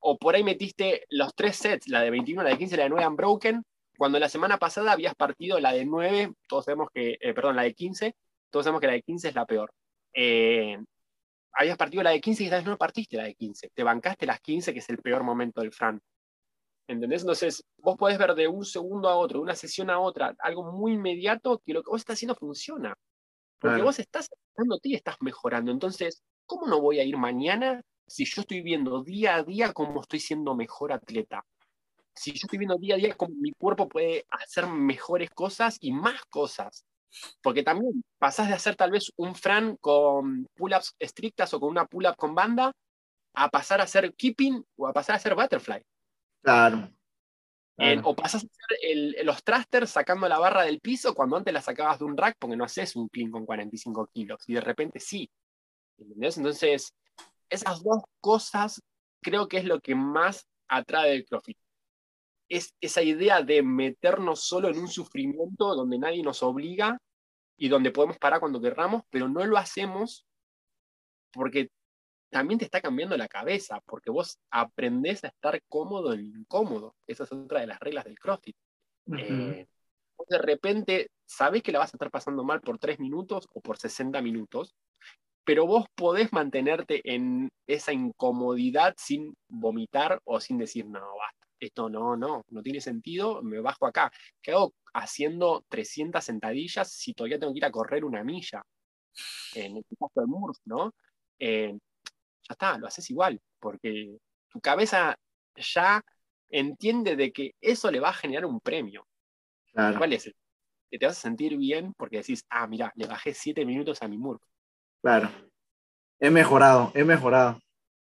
B: O por ahí metiste los tres sets, la de 21, la de 15 y la de 9 Unbroken, cuando la semana pasada habías partido la de 9, todos sabemos que, eh, perdón, la de 15, todos sabemos que la de 15 es la peor. Eh, habías partido la de 15 y esta vez no partiste la de 15. Te bancaste las 15, que es el peor momento del Fran. ¿Entendés? Entonces, vos podés ver de un segundo a otro, de una sesión a otra, algo muy inmediato que lo que vos estás haciendo funciona. Porque vos estás y estás mejorando. Entonces, ¿cómo no voy a ir mañana si yo estoy viendo día a día cómo estoy siendo mejor atleta? Si yo estoy viendo día a día cómo mi cuerpo puede hacer mejores cosas y más cosas. Porque también pasás de hacer tal vez un Fran con pull-ups estrictas o con una pull-up con banda a pasar a hacer keeping o a pasar a hacer butterfly.
A: Claro.
B: o pasás a hacer los thrusters sacando la barra del piso cuando antes la sacabas de un rack porque no haces un clean con 45 kilos y de repente sí. ¿Entendés? Entonces, esas dos cosas creo que es lo que más atrae del CrossFit. Es esa idea de meternos solo en un sufrimiento donde nadie nos obliga y donde podemos parar cuando querramos, pero no lo hacemos porque también te está cambiando la cabeza, porque vos aprendés a estar cómodo en incómodo. Esa es otra de las reglas del CrossFit. Eh, de repente sabés que la vas a estar pasando mal por 3 minutos o por 60 minutos, pero vos podés mantenerte en esa incomodidad sin vomitar o sin decir, no, basta, esto no, no, no tiene sentido, me bajo acá. ¿Qué hago haciendo 300 sentadillas si todavía tengo que ir a correr una milla? En el caso de Murph, ¿no? Eh, ya está, lo haces igual, porque tu cabeza ya entiende de que eso le va a generar un premio. ¿Cuál es? Que te vas a sentir bien porque decís, ah, mira, le bajé siete minutos a mi Murph.
A: Claro. He mejorado, he mejorado.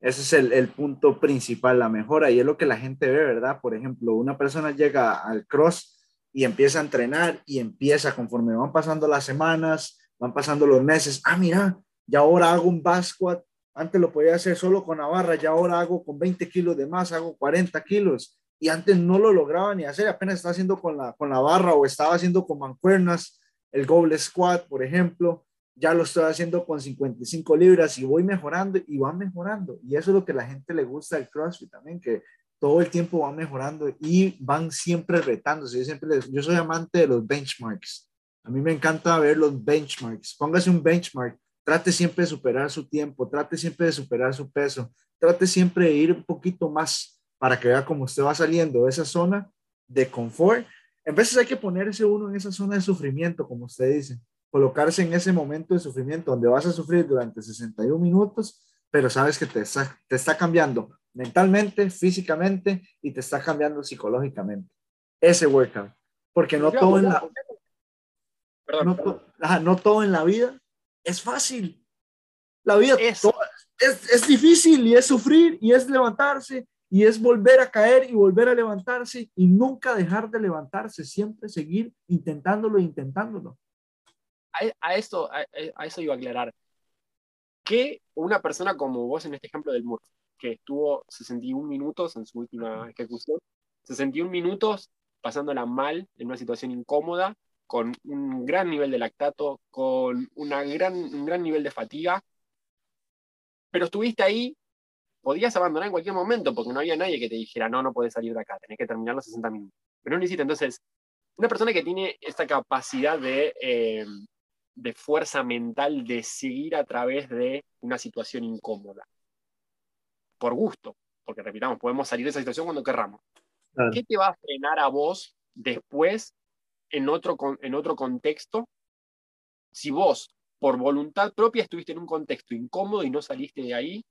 A: Ese es el, el, punto principal, la mejora, y es lo que la gente ve, ¿verdad? Por ejemplo, una persona llega al cross y empieza a entrenar y empieza conforme van pasando las semanas, van pasando los meses, ah, mira, ya ahora hago un back squat antes lo podía hacer solo con la barra, ya ahora hago con 20 kilos de más, hago 40 kilos. Y antes no lo lograba ni hacer, apenas estaba haciendo con la, con la barra o estaba haciendo con mancuernas, el goblet squat, por ejemplo. Ya lo estoy haciendo con 55 libras y voy mejorando y va mejorando. Y eso es lo que a la gente le gusta del CrossFit también, que todo el tiempo va mejorando y van siempre retándose. Yo, siempre yo soy amante de los benchmarks. A mí me encanta ver los benchmarks. Póngase un benchmark Trate siempre de superar su tiempo, trate siempre de superar su peso, trate siempre de ir un poquito más para que vea cómo usted va saliendo de esa zona de confort. En veces hay que ponerse uno en esa zona de sufrimiento, como usted dice, colocarse en ese momento de sufrimiento donde vas a sufrir durante 61 minutos, pero sabes que te está, te está cambiando mentalmente, físicamente y te está cambiando psicológicamente. Ese workout. Porque no todo en la... no todo en la vida es fácil. La vida es. es, difícil y es sufrir y es levantarse y es volver a caer y volver a levantarse y nunca dejar de levantarse, siempre seguir intentándolo e intentándolo.
B: A, esto, a, eso iba a aclarar. Que una persona como vos en este ejemplo del Murph, que estuvo 61 minutos en su última ejecución, 61 minutos pasándola mal en una situación incómoda, con un gran nivel de lactato, con una gran, un gran nivel de fatiga, pero estuviste ahí, podías abandonar en cualquier momento porque no había nadie que te dijera, no, no puedes salir de acá, tenés que terminar los 60 minutos. Pero no lo hiciste. Entonces, una persona que tiene esta capacidad de, eh, de fuerza mental de seguir a través de una situación incómoda, por gusto, porque repitamos, podemos salir de esa situación cuando querramos. ¿Qué te va a frenar a vos después en otro, en otro contexto, si vos por voluntad propia estuviste en un contexto incómodo y no saliste de ahí,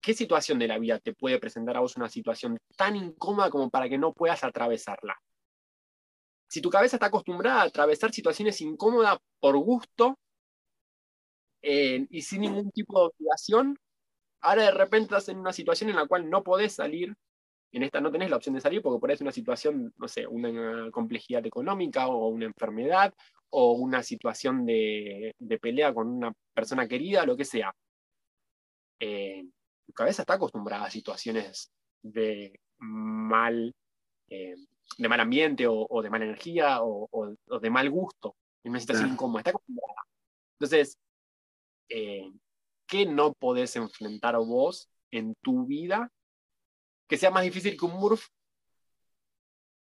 B: ¿qué situación de la vida te puede presentar a vos una situación tan incómoda como para que no puedas atravesarla? Si tu cabeza está acostumbrada a atravesar situaciones incómodas por gusto eh, y sin ningún tipo de obligación, Ahora de repente estás en una situación en la cual no podés salir, en esta no tenés la opción de salir porque por ahí es una situación, no sé, una complejidad económica o una enfermedad o una situación de, pelea con una persona querida, lo que sea. Eh, tu cabeza está acostumbrada a situaciones de mal, eh, de mal ambiente o, de mala energía o, de mal gusto, en una situación incómoda, está acostumbrada. Entonces, eh, ¿qué no podés enfrentar vos en tu vida que sea más difícil que un MURF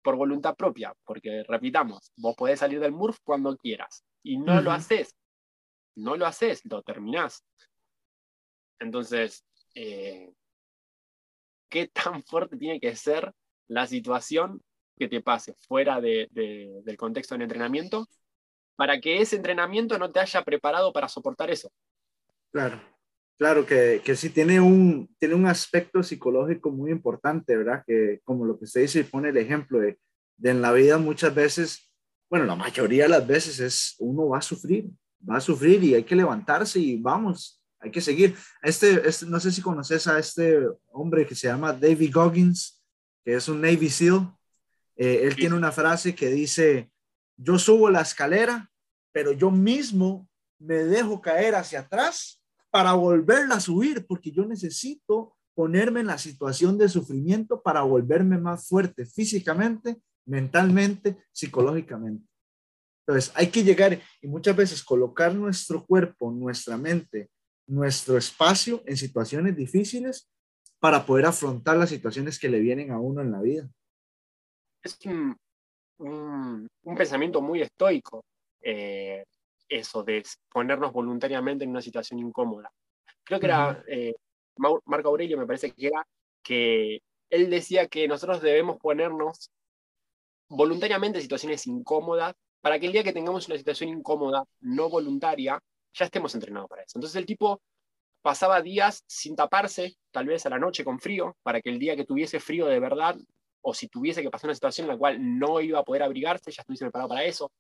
B: por voluntad propia? Porque, repitamos, vos podés salir del MURF cuando quieras y no lo haces. No lo haces, lo terminás. Entonces, eh, ¿qué tan fuerte tiene que ser la situación que te pase fuera del contexto del entrenamiento para que ese entrenamiento no te haya preparado para soportar eso?
A: Claro, claro que, que sí tiene un, tiene un aspecto psicológico muy importante, ¿verdad? Que como lo que usted dice y pone el ejemplo de, de en la vida muchas veces, bueno, la mayoría de las veces es uno va a sufrir, va a sufrir y hay que levantarse y vamos, hay que seguir. Este, este no sé si conoces a este hombre que se llama David Goggins, que es un Navy SEAL. Eh, él tiene una frase que dice, yo subo la escalera, pero yo mismo me dejo caer hacia atrás para volverla a subir, porque yo necesito ponerme en la situación de sufrimiento para volverme más fuerte físicamente, mentalmente, psicológicamente. Entonces, hay que llegar y muchas veces colocar nuestro cuerpo, nuestra mente, nuestro espacio en situaciones difíciles para poder afrontar las situaciones que le vienen a uno en la vida.
B: Es un, pensamiento muy estoico. Eh, eso, de ponernos voluntariamente en una situación incómoda. Creo que era eh, Marco Aurelio, me parece que era, que él decía que nosotros debemos ponernos voluntariamente en situaciones incómodas para que el día que tengamos una situación incómoda, no voluntaria, ya estemos entrenados para eso. Entonces el tipo pasaba días sin taparse, tal vez a la noche con frío, para que el día que tuviese frío de verdad, o si tuviese que pasar una situación en la cual no iba a poder abrigarse, ya estuviese preparado para eso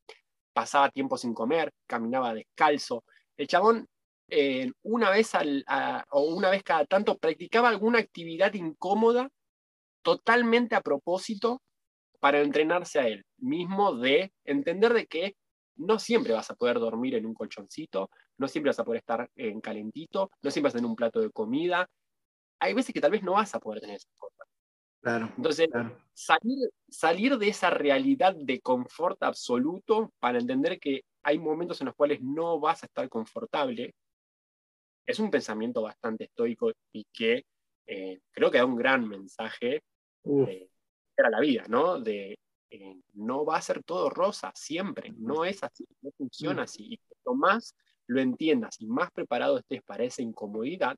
B: pasaba tiempo sin comer, caminaba descalzo. El chabón, eh, una vez al, o una vez cada tanto, practicaba alguna actividad incómoda totalmente a propósito para entrenarse a él mismo de entender de que no siempre vas a poder dormir en un colchoncito, no siempre vas a poder estar en calentito, no siempre vas a tener un plato de comida. Hay veces que tal vez no vas a poder tener esas cosas. Entonces, Salir, salir de esa realidad de confort absoluto para entender que hay momentos en los cuales no vas a estar confortable, es un pensamiento bastante estoico y que eh, creo que da un gran mensaje para la vida, ¿no? De eh, no va a ser todo rosa siempre, no es así, no funciona así. Y cuanto más lo entiendas y más preparado estés para esa incomodidad,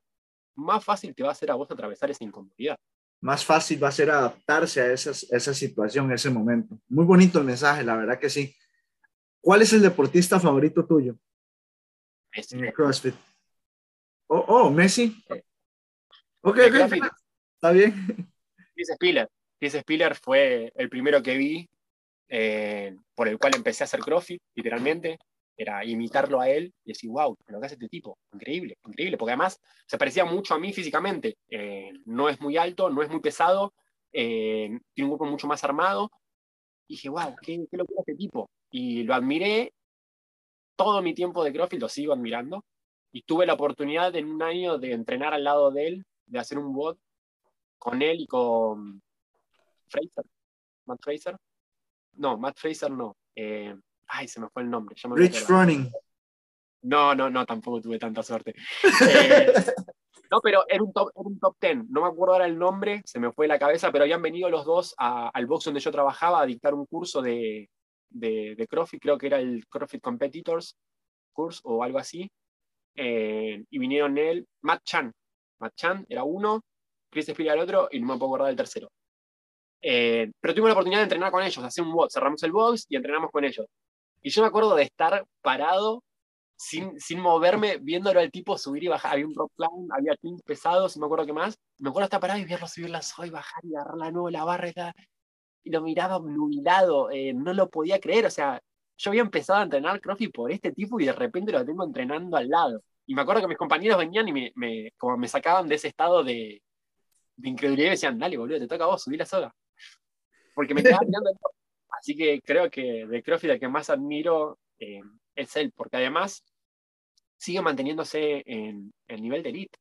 B: más fácil te va a ser a vos atravesar esa incomodidad
A: más fácil va a ser adaptarse a esa, esa situación, ese momento. Muy bonito el mensaje, la verdad que sí. ¿Cuál es el deportista favorito tuyo?
B: Messi.
A: En el CrossFit. Oh, oh, Messi. Ok, Está bien.
B: Chris Spiller. Chris Spiller fue el primero que vi eh, por el cual empecé a hacer CrossFit, literalmente era imitarlo a él y decir, wow, lo que hace este tipo, increíble, increíble, porque además se parecía mucho a mí físicamente, eh, no es muy alto, no es muy pesado, eh, tiene un grupo mucho más armado, y dije, wow, qué, qué locura este tipo, y lo admiré todo mi tiempo de CrossFit, lo sigo admirando, y tuve la oportunidad en un año de entrenar al lado de él, de hacer un bot con él y con Fraser, Matt Fraser, no, Matt Fraser no, eh, Ay, se me fue el nombre.
A: Rich Running.
B: No, no, no, tampoco tuve tanta suerte. Eh, no, pero era un, top, un top ten. No me acuerdo ahora el nombre, se me fue la cabeza, pero habían venido los dos al box donde yo trabajaba a dictar un curso de, de, CrossFit, creo que era el CrossFit Competitors Course o algo así. Eh, y vinieron él, Matt Chan. Matt Chan era uno, Chris Spear el otro, y no me puedo acordar del tercero. Eh, pero tuvimos la oportunidad de entrenar con ellos, hacer un box, cerramos el box y entrenamos con ellos. Y yo me acuerdo de estar parado, sin, sin moverme, viéndolo al tipo subir y bajar. Había un rock climb, había cleans pesados, y me acuerdo qué más. Me acuerdo estar parado y verlo subir la y bajar y agarrar la nuevo la barra y, lo miraba nubilado, eh, no lo podía creer. O sea, yo había empezado a entrenar CrossFit por este tipo y de repente lo tengo entrenando al lado. y me acuerdo que mis compañeros venían y me, me, como me sacaban de ese estado de, de incredulidad y me decían, dale, boludo, te toca a vos, subí la soga. Porque me quedaba mirando. Así que creo que de CrossFit el que más admiro eh, es él, porque además sigue manteniéndose en el nivel de elite.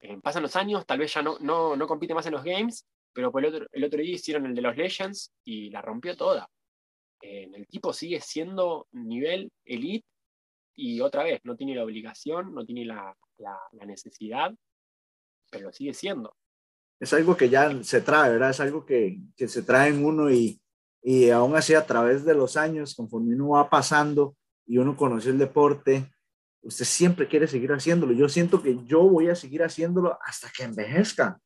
B: Eh, pasan los años, tal vez ya no, no, no compite más en los games, pero el otro, el otro día hicieron el de los Legends y la rompió toda. Eh, el tipo sigue siendo nivel elite y otra vez, no tiene la obligación, no tiene la, la, necesidad, pero sigue siendo.
A: Es algo que ya se trae, ¿verdad? Es algo que, que se trae en uno y, y aún así a través de los años, conforme uno va pasando y uno conoce el deporte, usted siempre quiere seguir haciéndolo. Yo siento que yo voy a seguir haciéndolo hasta que envejezca.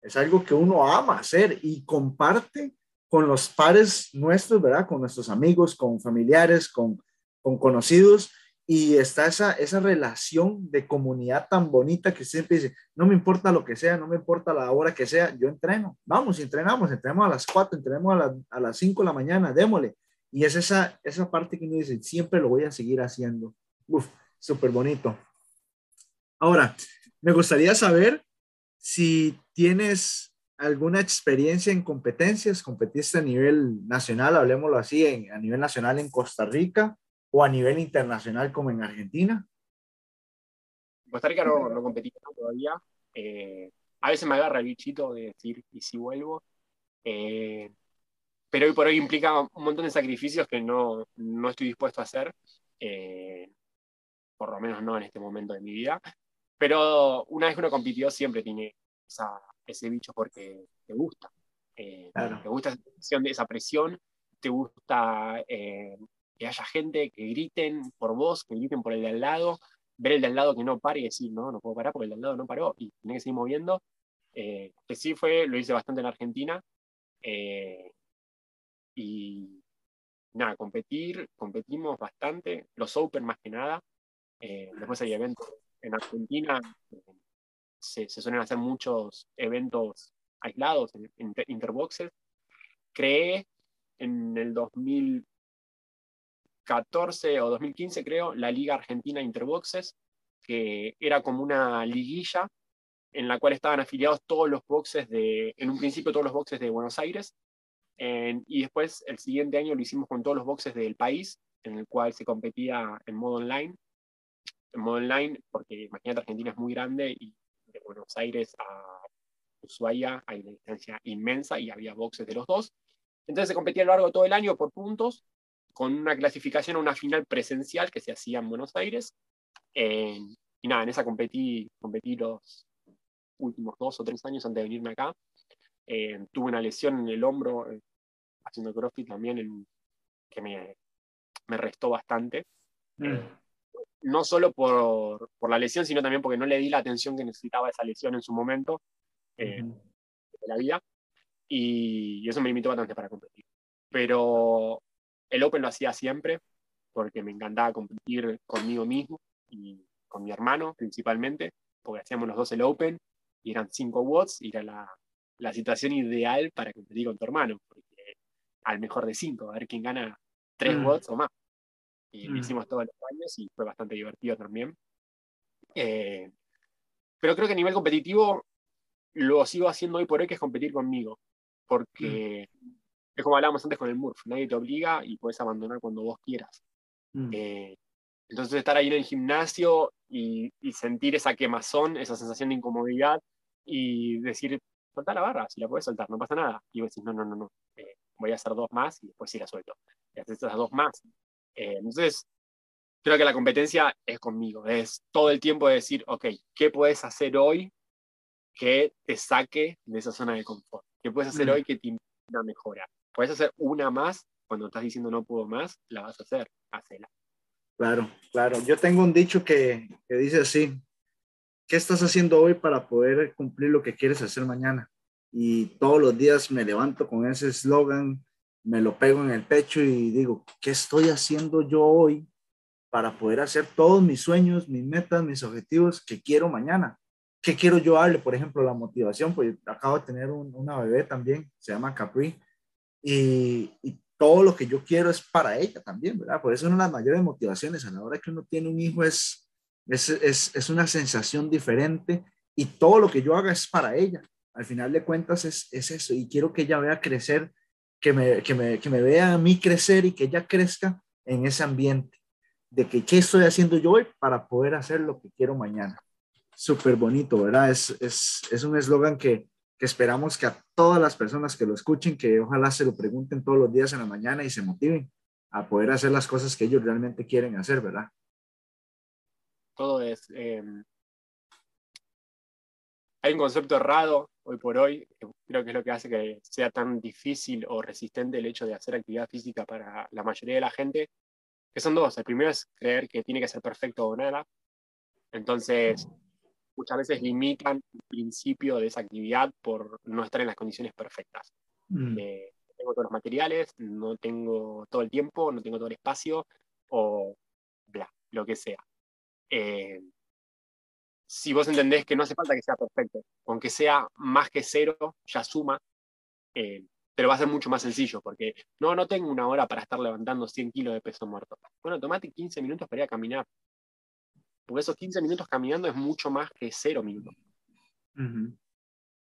A: Es algo que uno ama hacer y comparte con los pares nuestros, ¿verdad? Con nuestros amigos, con familiares, con, con conocidos. Y está esa, esa relación de comunidad tan bonita que siempre dice, no me importa lo que sea, no me importa la hora que sea, yo entreno. Vamos, entrenamos, entrenamos a las 4, entrenamos a, a las 5 de la mañana, démosle. Y es esa, esa parte que uno dice, siempre lo voy a seguir haciendo. Uf, súper bonito. Ahora, me gustaría saber si tienes alguna experiencia en competencias, competiste a nivel nacional, hablemoslo así, en, a nivel nacional en Costa Rica o a nivel internacional como en Argentina.
B: En Costa Rica no, no competí todavía. Eh, a veces me agarra el bichito de decir, ¿y si vuelvo? Eh, pero hoy por hoy implica un montón de sacrificios que no, no estoy dispuesto a hacer. Eh, por lo menos no en este momento de mi vida. Pero una vez que uno compitió, siempre tiene ese bicho porque te gusta. Eh, te gusta esa presión, esa te gusta que haya gente que griten por vos, que griten por el de al lado, ver el de al lado que no pare y decir, no, no puedo parar porque el de al lado no paró y tiene que seguir moviendo. Eh, que sí fue, lo hice bastante en Argentina. y nada, competir, competimos bastante, los Open más que nada, eh, después hay eventos en Argentina, se, suelen hacer muchos eventos aislados, en, interboxes. Creé en el 2014 o 2015, creo, la Liga Argentina Interboxes, que era como una liguilla en la cual estaban afiliados todos los boxes de, en un principio todos los boxes de Buenos Aires, y después el siguiente año lo hicimos con todos los boxes del país, en el cual se competía en modo online en modo online, porque imagínate, Argentina es muy grande y de Buenos Aires a Ushuaia hay una distancia inmensa y había boxes de los dos. Entonces se competía a lo largo de todo el año por puntos, con una clasificación a una final presencial que se hacía en Buenos Aires. y nada, en esa competí, competí los últimos dos o tres años antes de venirme acá. Eh, tuve una lesión en el hombro eh, haciendo CrossFit también en, que me, me restó bastante. Mm. Eh, no solo por, por, la lesión, sino también porque no le di la atención que necesitaba esa lesión en su momento eh, de la vida. Y, eso me limitó bastante para competir. Pero el Open lo hacía siempre, porque me encantaba competir conmigo mismo y con mi hermano principalmente, porque hacíamos los dos el Open y eran 5 watts y era la, la, situación ideal para competir con tu hermano, porque al mejor de 5, a ver quién gana 3 mm. watts o más y lo mm. hicimos todos los años y fue bastante divertido también. Eh, pero creo que a nivel competitivo lo sigo haciendo hoy por hoy, que es competir conmigo, porque mm. Es como hablábamos antes con el Murph, nadie te obliga y puedes abandonar cuando vos quieras. Mm. Eh, entonces estar ahí en el gimnasio y, sentir esa quemazón, esa sensación de incomodidad y decir, solta la barra, si la puedes soltar, no pasa nada. Y vos decís, no, no, no, no, eh, voy a hacer dos más y después sí la suelto. Y haces esas dos más eh, entonces, creo que la competencia es conmigo, es todo el tiempo de decir, ok, ¿qué puedes hacer hoy que te saque de esa zona de confort? ¿Qué puedes hacer mm. hoy que te impida una mejora? Puedes hacer una más, cuando estás diciendo no puedo más, la vas a hacer, hacela.
A: Claro, claro. Yo tengo un dicho que, que dice así, ¿qué estás haciendo hoy para poder cumplir lo que quieres hacer mañana? Y todos los días me levanto con ese eslogan me lo pego en el pecho y digo, ¿qué estoy haciendo yo hoy para poder hacer todos mis sueños, mis metas, mis objetivos que quiero mañana? ¿Qué quiero yo darle? Por ejemplo, la motivación, pues acabo de tener una bebé también, se llama Capri, y, y, todo lo que yo quiero es para ella también, ¿verdad? Por eso una de las mayores motivaciones a la hora que uno tiene un hijo es Es, es, es, una sensación diferente y todo lo que yo haga es para ella. Al final de cuentas es, es eso y quiero que ella vea crecer, que me, que, me, que me vea a mí crecer y que ella crezca en ese ambiente de que qué estoy haciendo yo hoy para poder hacer lo que quiero mañana. Súper bonito, ¿verdad? Es, es, es un eslogan que, esperamos que a todas las personas que lo escuchen, que ojalá se lo pregunten todos los días en la mañana y se motiven a poder hacer las cosas que ellos realmente quieren hacer, ¿verdad?
B: Todo es... Em, hay un concepto errado hoy por hoy, que creo que es lo que hace que sea tan difícil o resistente el hecho de hacer actividad física para la mayoría de la gente, que son dos. El primero es creer que tiene que ser perfecto o nada. Entonces, muchas veces limitan el principio de esa actividad por no estar en las condiciones perfectas. Mm. Eh, tengo todos los materiales, no tengo todo el tiempo, no tengo todo el espacio, o bla, lo que sea. Eh, si vos entendés que no hace falta que sea perfecto, aunque sea más que cero, ya suma, eh, te lo va a hacer mucho más sencillo, porque no, no tengo una hora para estar levantando 100 kilos de peso muerto. Bueno, tomate 15 minutos para ir a caminar. Porque esos 15 minutos caminando es mucho más que cero minutos.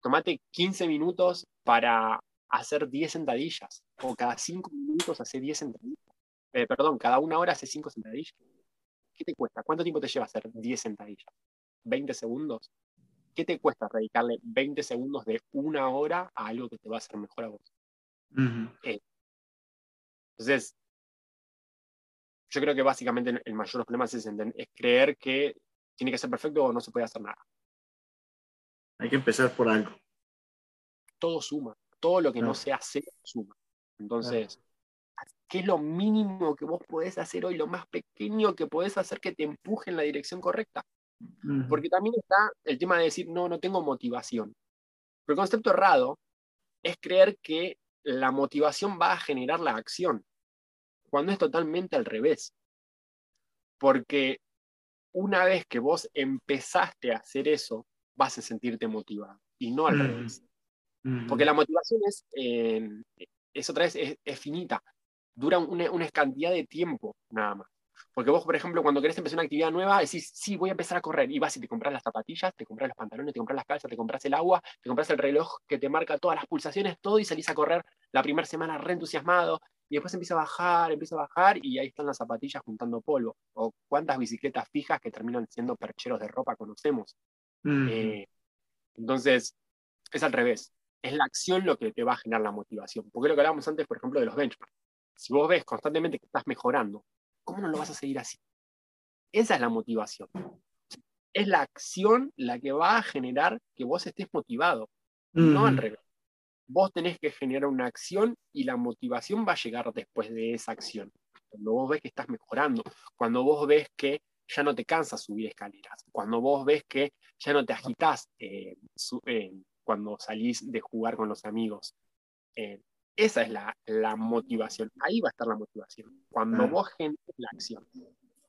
B: Tomate 15 minutos para hacer 10 sentadillas, o cada 5 minutos hace 10 sentadillas. Eh, perdón, cada una hora hace 5 sentadillas. ¿Qué te cuesta? ¿Cuánto tiempo te lleva hacer 10 sentadillas? ¿20 segundos? ¿Qué te cuesta dedicarle 20 segundos de una hora a algo que te va a hacer mejor a vos? Eh, entonces, yo creo que básicamente el mayor problema es, es creer que tiene que ser perfecto o no se puede hacer nada.
A: Hay que empezar por algo.
B: Todo suma, todo lo que no se hace suma. Entonces, ¿qué es lo mínimo que vos podés hacer hoy, lo más pequeño que podés hacer que te empuje en la dirección correcta? Porque también está el tema de decir, no, no tengo motivación. Pero el concepto errado es creer que la motivación va a generar la acción cuando es totalmente al revés. Porque una vez que vos empezaste a hacer eso, vas a sentirte motivado y no al revés. Porque la motivación es, eh, es otra vez, es, finita, dura una, una, cantidad de tiempo nada más. Porque vos, por ejemplo, cuando querés empezar una actividad nueva, decís, sí, voy a empezar a correr. Y vas y te compras las zapatillas, te compras los pantalones, te compras las calzas, te compras el agua, te compras el reloj que te marca todas las pulsaciones, todo, y salís a correr la primera semana re entusiasmado. Y después empieza a bajar, empieza a bajar, y ahí están las zapatillas juntando polvo. O cuántas bicicletas fijas que terminan siendo percheros de ropa conocemos. Eh, entonces, es al revés. Es la acción lo que te va a generar la motivación. Porque lo que hablábamos antes, por ejemplo, de los benchmarks. Si vos ves constantemente que estás mejorando, ¿cómo no lo vas a seguir así? Esa es la motivación. Es la acción la que va a generar que vos estés motivado, no al revés. Vos tenés que generar una acción y la motivación va a llegar después de esa acción. Cuando vos ves que estás mejorando, cuando vos ves que ya no te cansas subir escaleras, cuando vos ves que ya no te agitas eh, eh, cuando salís de jugar con los amigos. Eh, esa es la, motivación. Ahí va a estar la motivación. Cuando vos generes la acción.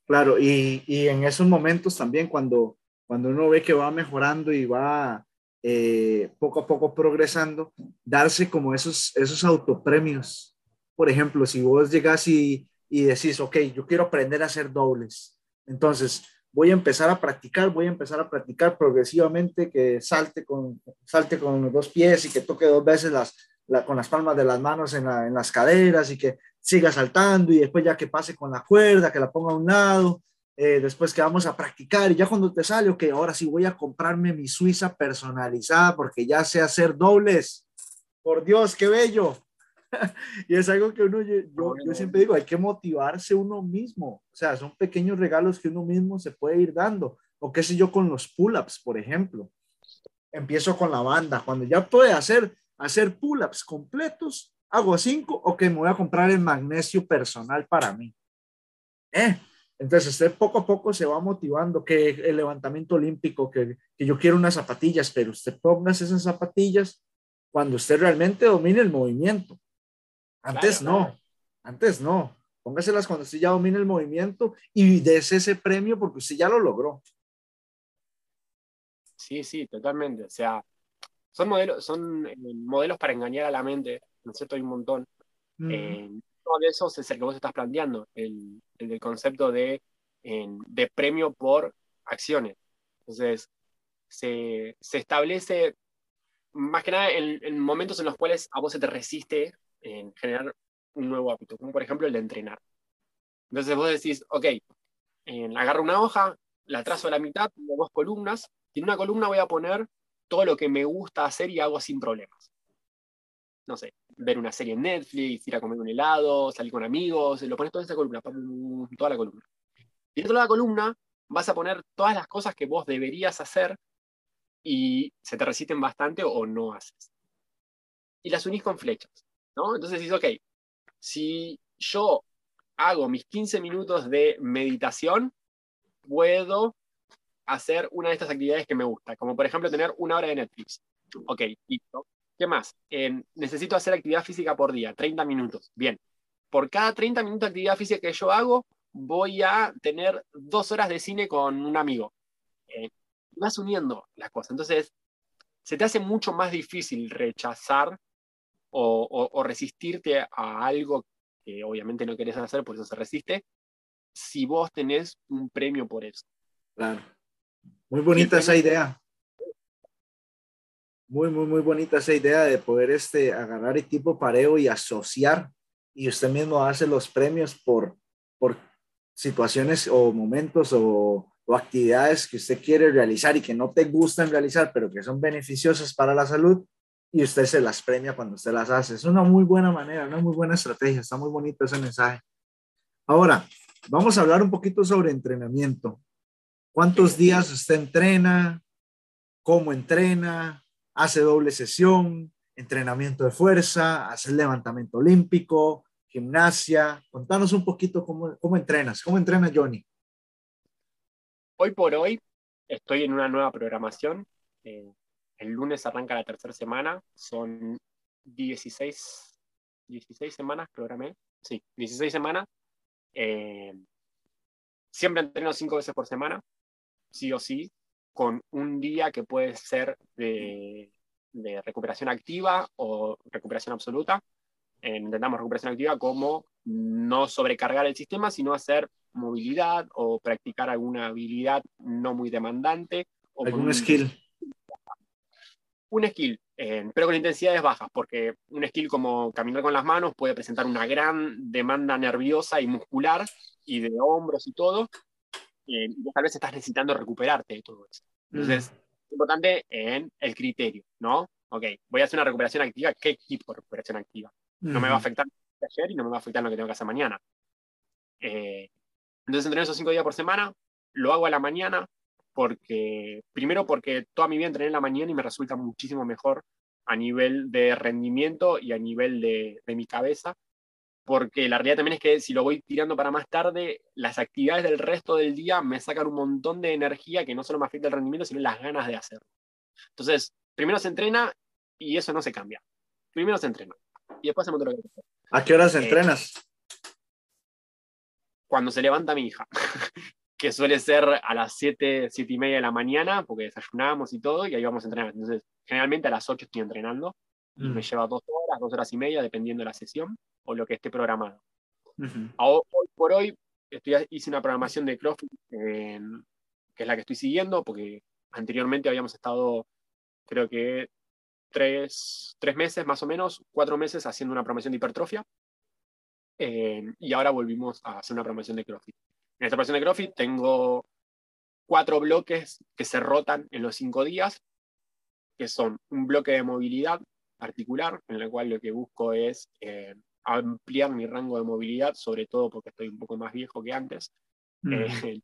A: Claro, y, en esos momentos también cuando, cuando uno ve que va mejorando y va eh, poco a poco progresando, darse como esos, esos autopremios. Por ejemplo, si vos llegas y, y decís, ok, yo quiero aprender a hacer dobles. Entonces, voy a empezar a practicar, voy a empezar a practicar progresivamente, que salte con, salte con los dos pies y que toque dos veces las, con las palmas de las manos en, las caderas y que siga saltando y después ya que pase con la cuerda, que la ponga a un lado, eh, después que vamos a practicar y ya cuando te sale, ok, ahora sí voy a comprarme mi Suiza personalizada porque ya sé hacer dobles. Por Dios, qué bello. y es algo que uno, yo, yo, siempre digo, hay que motivarse uno mismo. O sea, son pequeños regalos que uno mismo se puede ir dando. O qué sé yo con los pull-ups, por ejemplo. Empiezo con la banda. Cuando ya puede hacer hacer pull-ups completos, hago cinco, o que me voy a comprar el magnesio personal para mí. ¿Eh? Entonces usted poco a poco se va motivando que el levantamiento olímpico, que, que yo quiero unas zapatillas, pero usted ponga esas zapatillas cuando usted realmente domine el movimiento. Antes no, antes no. Póngaselas cuando usted ya domine el movimiento y des ese premio porque usted ya lo logró.
B: Sí, sí, totalmente. O sea, son modelos, son eh, modelos para engañar a la mente, ¿no es cierto? Hay un montón. Eh, uno de esos es el que vos estás planteando, el, el del concepto de, de premio por acciones. Entonces, se, se establece más que nada en, momentos en los cuales a vos se te resiste en generar un nuevo hábito, como por ejemplo el de entrenar. Entonces vos decís, ok, agarro una hoja, la trazo a la mitad, tengo dos columnas, y en una columna voy a poner todo lo que me gusta hacer y hago sin problemas. No sé, ver una serie en Netflix, ir a comer un helado, salir con amigos, lo pones toda esa columna, toda la columna. Y dentro de la columna vas a poner todas las cosas que vos deberías hacer y se te resisten bastante o no haces. Y las unís con flechas, ¿no? Entonces dices, ok, si yo hago mis 15 minutos de meditación, puedo hacer una de estas actividades que me gusta, como por ejemplo tener una hora de Netflix. Ok, listo. ¿Qué más? necesito hacer actividad física por día, 30 minutos. Bien. Por cada 30 minutos de actividad física que yo hago, voy a tener dos horas de cine con un amigo. Eh, vas uniendo las cosas. Entonces, se te hace mucho más difícil rechazar o, resistirte a algo que obviamente no querés hacer, por eso se resiste, si vos tenés un premio por eso.
A: Claro. Muy bonita esa idea. Muy, muy, muy bonita esa idea de poder este, agarrar el tipo pareo y asociar y usted mismo hace los premios por, por situaciones o momentos o, o actividades que usted quiere realizar y que no te gustan realizar, pero que son beneficiosas para la salud y usted se las premia cuando usted las hace. Es una muy buena manera, una muy buena estrategia, está muy bonito ese mensaje. Ahora, vamos a hablar un poquito sobre entrenamiento. ¿Cuántos días usted entrena? ¿Cómo entrena? ¿Hace doble sesión? ¿Entrenamiento de fuerza? ¿Hace levantamiento olímpico? ¿Gimnasia? Contanos un poquito cómo, cómo entrenas. ¿Cómo entrena Johnny?
B: Hoy por hoy estoy en una nueva programación. Eh, el lunes arranca la tercera semana. Son 16, 16 semanas, programé. Sí, 16 semanas. Eh, siempre entreno cinco veces por semana, sí o sí, con un día que puede ser de, recuperación activa o recuperación absoluta. Eh, intentamos recuperación activa como no sobrecargar el sistema, sino hacer movilidad o practicar alguna habilidad no muy demandante. O
A: ¿Algún skill?
B: Un skill, eh, pero con intensidades bajas, porque un skill como caminar con las manos puede presentar una gran demanda nerviosa y muscular y de hombros y todo, eh, y tal vez estás necesitando recuperarte de todo eso. Entonces, mm. es importante en el criterio, ¿no? Ok, voy a hacer una recuperación activa, ¿qué tipo de recuperación activa? No me va a afectar ayer y no me va a afectar lo que tengo que hacer mañana. Eh, entonces entreno esos cinco días por semana, lo hago a la mañana, porque, primero porque toda mi vida entrené en la mañana y me resulta muchísimo mejor a nivel de rendimiento y a nivel de, de mi cabeza, porque la realidad también es que si lo voy tirando para más tarde, las actividades del resto del día me sacan un montón de energía que no solo me afecta el rendimiento, sino las ganas de hacerlo. Entonces, primero se entrena y eso no se cambia. Primero se entrena y después hacemos lo que
A: ¿A qué horas eh, entrenas?
B: cuando se levanta mi hija, que suele ser a las 7, 7 y media de la mañana, porque desayunamos y todo, y ahí vamos a entrenar. Entonces, generalmente a las 8 estoy entrenando, y me mm. lleva dos horas, dos horas y media, dependiendo de la sesión o lo que esté programado. Hoy por hoy estoy, hice una programación de CrossFit, que es la que estoy siguiendo, porque anteriormente habíamos estado, creo que tres, tres meses más o menos, cuatro meses haciendo una programación de hipertrofia. Eh, y ahora volvimos a hacer una promoción de CrossFit. En esta promoción de CrossFit tengo cuatro bloques que se rotan en los cinco días, que son un bloque de movilidad articular, en el cual lo que busco es eh, ampliar mi rango de movilidad, sobre todo porque estoy un poco más viejo que antes. Eh,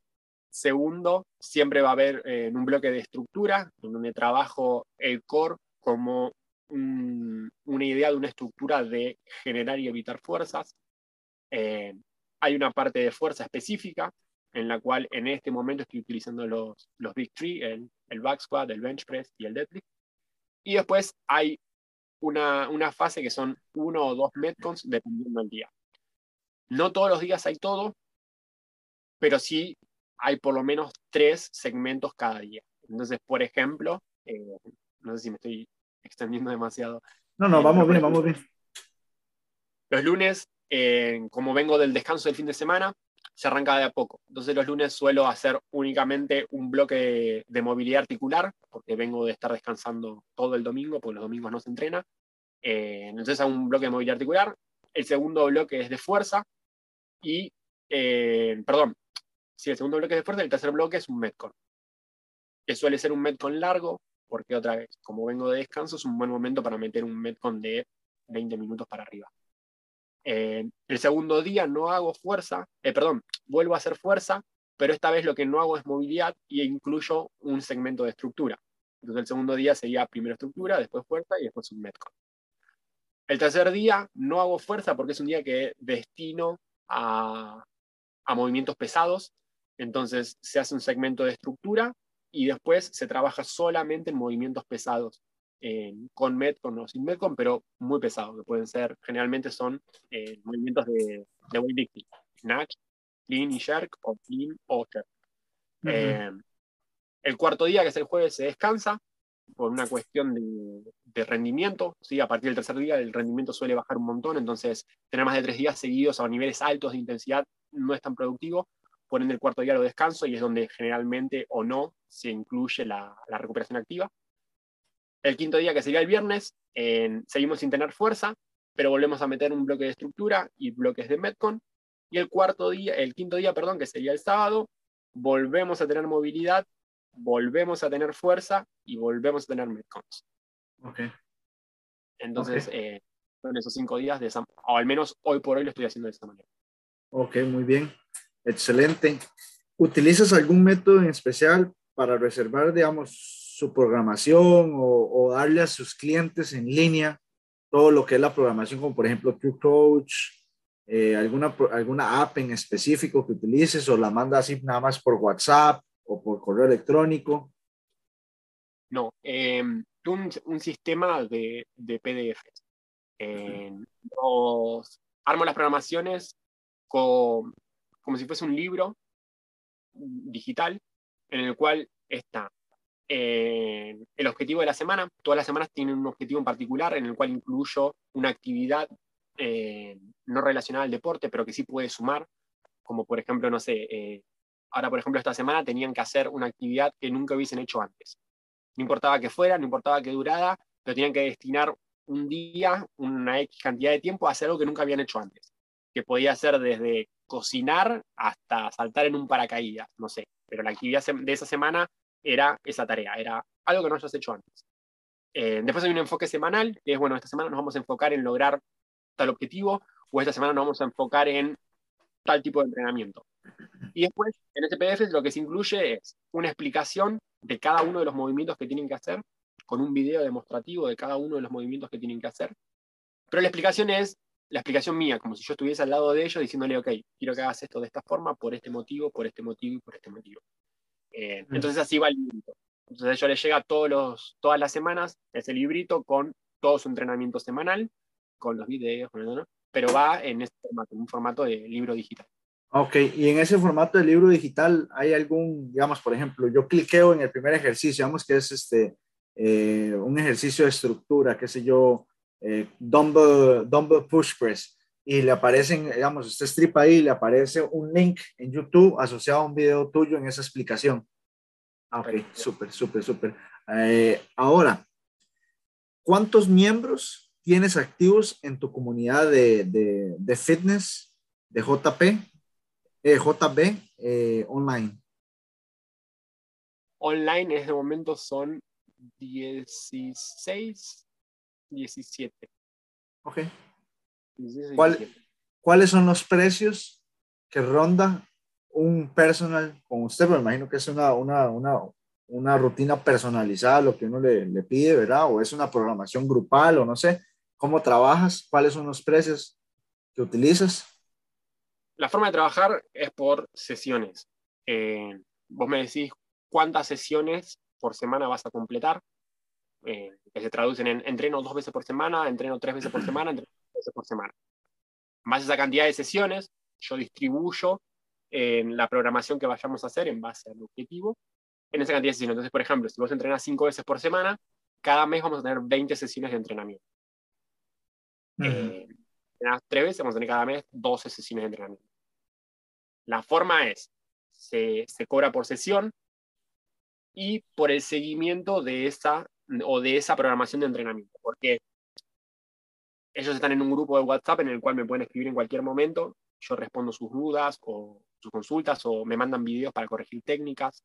B: segundo, siempre va a haber en un bloque de estructura, en donde trabajo el core como una idea de una estructura de generar y evitar fuerzas. Eh, hay una parte de fuerza específica en la cual en este momento estoy utilizando los, los Big Three, el, el back squat, el bench press y el deadlift. Y después hay una, una fase que son uno o dos metcons dependiendo del día. No todos los días hay todo, pero sí hay por lo menos tres segmentos cada día. Entonces, por ejemplo, eh, no sé si me estoy extendiendo demasiado.
A: No, no, vamos bien, vamos bien.
B: Los lunes como vengo del descanso del fin de semana, se arranca de a poco. Entonces los lunes suelo hacer únicamente un bloque de, movilidad articular, porque vengo de estar descansando todo el domingo, porque los domingos no se entrena. Eh, entonces hago un bloque de movilidad articular. El segundo bloque es de fuerza. Y, eh, perdón, si el segundo bloque es de fuerza, el tercer bloque es un Metcon. Que suele ser un Metcon largo, porque otra vez, como vengo de descanso, es un buen momento para meter un Metcon de 20 minutos para arriba. Eh, el segundo día no hago fuerza, eh, perdón, vuelvo a hacer fuerza, pero esta vez lo que no hago es movilidad y incluyo un segmento de estructura. Entonces el segundo día sería primero estructura, después fuerza y después un metcon. El tercer día no hago fuerza porque es un día que destino a, a movimientos pesados, entonces se hace un segmento de estructura y después se trabaja solamente en movimientos pesados con Metcon o sin Metcon, pero muy pesados, que pueden ser, generalmente son eh, movimientos de, de weightlifting, snatch, clean y jerk, o clean o jerk. Eh, el cuarto día, que es el jueves, se descansa por una cuestión de, rendimiento. ¿sí? A partir del tercer día el rendimiento suele bajar un montón, entonces tener más de tres días seguidos a niveles altos de intensidad no es tan productivo. Por ende, el cuarto día lo descanso y es donde generalmente o no se incluye la recuperación activa. El quinto día, que sería el viernes, seguimos sin tener fuerza, pero volvemos a meter un bloque de estructura y bloques de Metcon. Y el cuarto día, el quinto día, perdón, que sería el sábado, volvemos a tener movilidad, volvemos a tener fuerza y volvemos a tener Metcons.
A: Okay.
B: Entonces, eh, son esos cinco días, de o al menos hoy por hoy lo estoy haciendo de esa manera.
A: Ok, muy bien. Excelente. ¿Utilizas algún método en especial para reservar, digamos, su programación o, darle a sus clientes en línea todo lo que es la programación, como por ejemplo True Coach, eh, alguna, alguna app en específico que utilices o la manda así nada más por WhatsApp o por correo electrónico?
B: No, em, un, un, sistema de, de PDF. armo las programaciones con, como si fuese un libro digital en el cual está eh, el objetivo de la semana. Todas las semanas tienen un objetivo en particular en el cual incluyo una actividad eh, no relacionada al deporte, pero que sí puede sumar, como por ejemplo, no sé, eh, ahora por ejemplo esta semana tenían que hacer una actividad que nunca hubiesen hecho antes. No importaba que fuera, no importaba que durara, pero tenían que destinar un día, una X cantidad de tiempo a hacer algo que nunca habían hecho antes. Que podía ser desde cocinar hasta saltar en un paracaídas, no sé. Pero la actividad de esa semana era esa tarea, era algo que no hayas hecho antes. Eh, después hay un enfoque semanal, que es, bueno, esta semana nos vamos a enfocar en lograr tal objetivo, o esta semana nos vamos a enfocar en tal tipo de entrenamiento. Y después, en este PDF lo que se incluye es una explicación de cada uno de los movimientos que tienen que hacer, con un video demostrativo de cada uno de los movimientos que tienen que hacer. Pero la explicación es la explicación mía, como si yo estuviese al lado de ellos diciéndole, ok, quiero que hagas esto de esta forma, por este motivo, por este motivo y por este motivo. Eh, entonces así va el librito. Entonces ellos les llega todos los, todas las semanas ese librito con todo su entrenamiento semanal, con los videos, pero va en este formato, en un formato de libro digital.
A: Ok, y en ese formato de libro digital hay algún, digamos, por ejemplo, yo cliqueo en el primer ejercicio, digamos que es este, eh, un ejercicio de estructura, qué sé yo, eh, dumbbell, dumbbell push press, y le aparecen, digamos, usted stripa ahí, le aparece un link en YouTube asociado a un video tuyo en esa explicación. Ah, ok, súper, súper, súper. Eh, ahora, ¿cuántos miembros tienes activos en tu comunidad de, de, fitness, de JP, eh, JB eh, online?
B: Online en este momento son 16, 17.
A: Ok, ¿Cuáles son los precios que ronda un personal con usted? Me imagino que es una, una, una, una rutina personalizada, lo que uno le, le, pide, ¿verdad? O es una programación grupal, o no sé. ¿Cómo trabajas? ¿Cuáles son los precios que utilizas?
B: La forma de trabajar es por sesiones. Eh, vos me decís cuántas sesiones por semana vas a completar, eh, que se traducen en entreno dos veces por semana, entreno tres veces por semana, entreno veces por semana. Más esa cantidad de sesiones, yo distribuyo en la programación que vayamos a hacer en base al objetivo en esa cantidad de sesiones. Entonces, por ejemplo, si vos entrenás cinco veces por semana, cada mes vamos a tener 20 sesiones de entrenamiento. Uh tres veces, vamos a tener cada mes 12 sesiones de entrenamiento. La forma es, se, se cobra por sesión y por el seguimiento de esa o de esa programación de entrenamiento, porque ellos están en un grupo de WhatsApp en el cual me pueden escribir en cualquier momento, yo respondo sus dudas o sus consultas o me mandan videos para corregir técnicas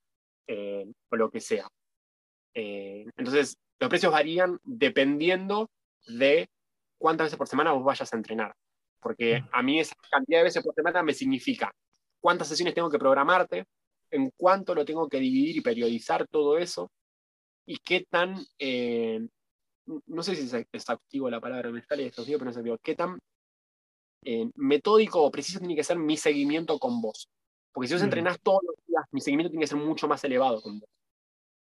B: eh, o lo que sea. Eh, entonces, los precios varían dependiendo de cuántas veces por semana vos vayas a entrenar. Porque a mí esa cantidad de veces por semana me significa cuántas sesiones tengo que programarte, en cuánto lo tengo que dividir y periodizar todo eso, y qué tan, eh, no sé si es exhaustivo la palabra, me sale exhaustivo, pero no exhaustivo, qué tan eh, metódico o preciso tiene que ser mi seguimiento con vos. Porque si vos mm. entrenás todos los días, mi seguimiento tiene que ser mucho más elevado con vos.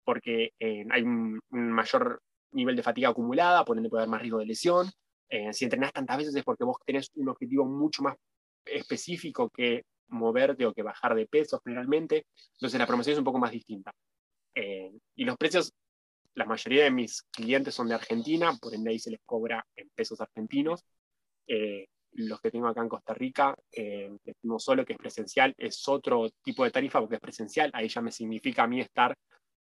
B: Porque eh, hay un, mayor nivel de fatiga acumulada, por ende puede haber más riesgo de lesión. si entrenás tantas veces es porque vos tenés un objetivo mucho más específico que moverte o que bajar de peso generalmente. Entonces la promoción es un poco más distinta. y los precios la mayoría de mis clientes son de Argentina, por ende ahí se les cobra en pesos argentinos. Eh, los que tengo acá en Costa Rica, eh, no solo que es presencial, es otro tipo de tarifa porque es presencial. Ahí ya me significa a mí estar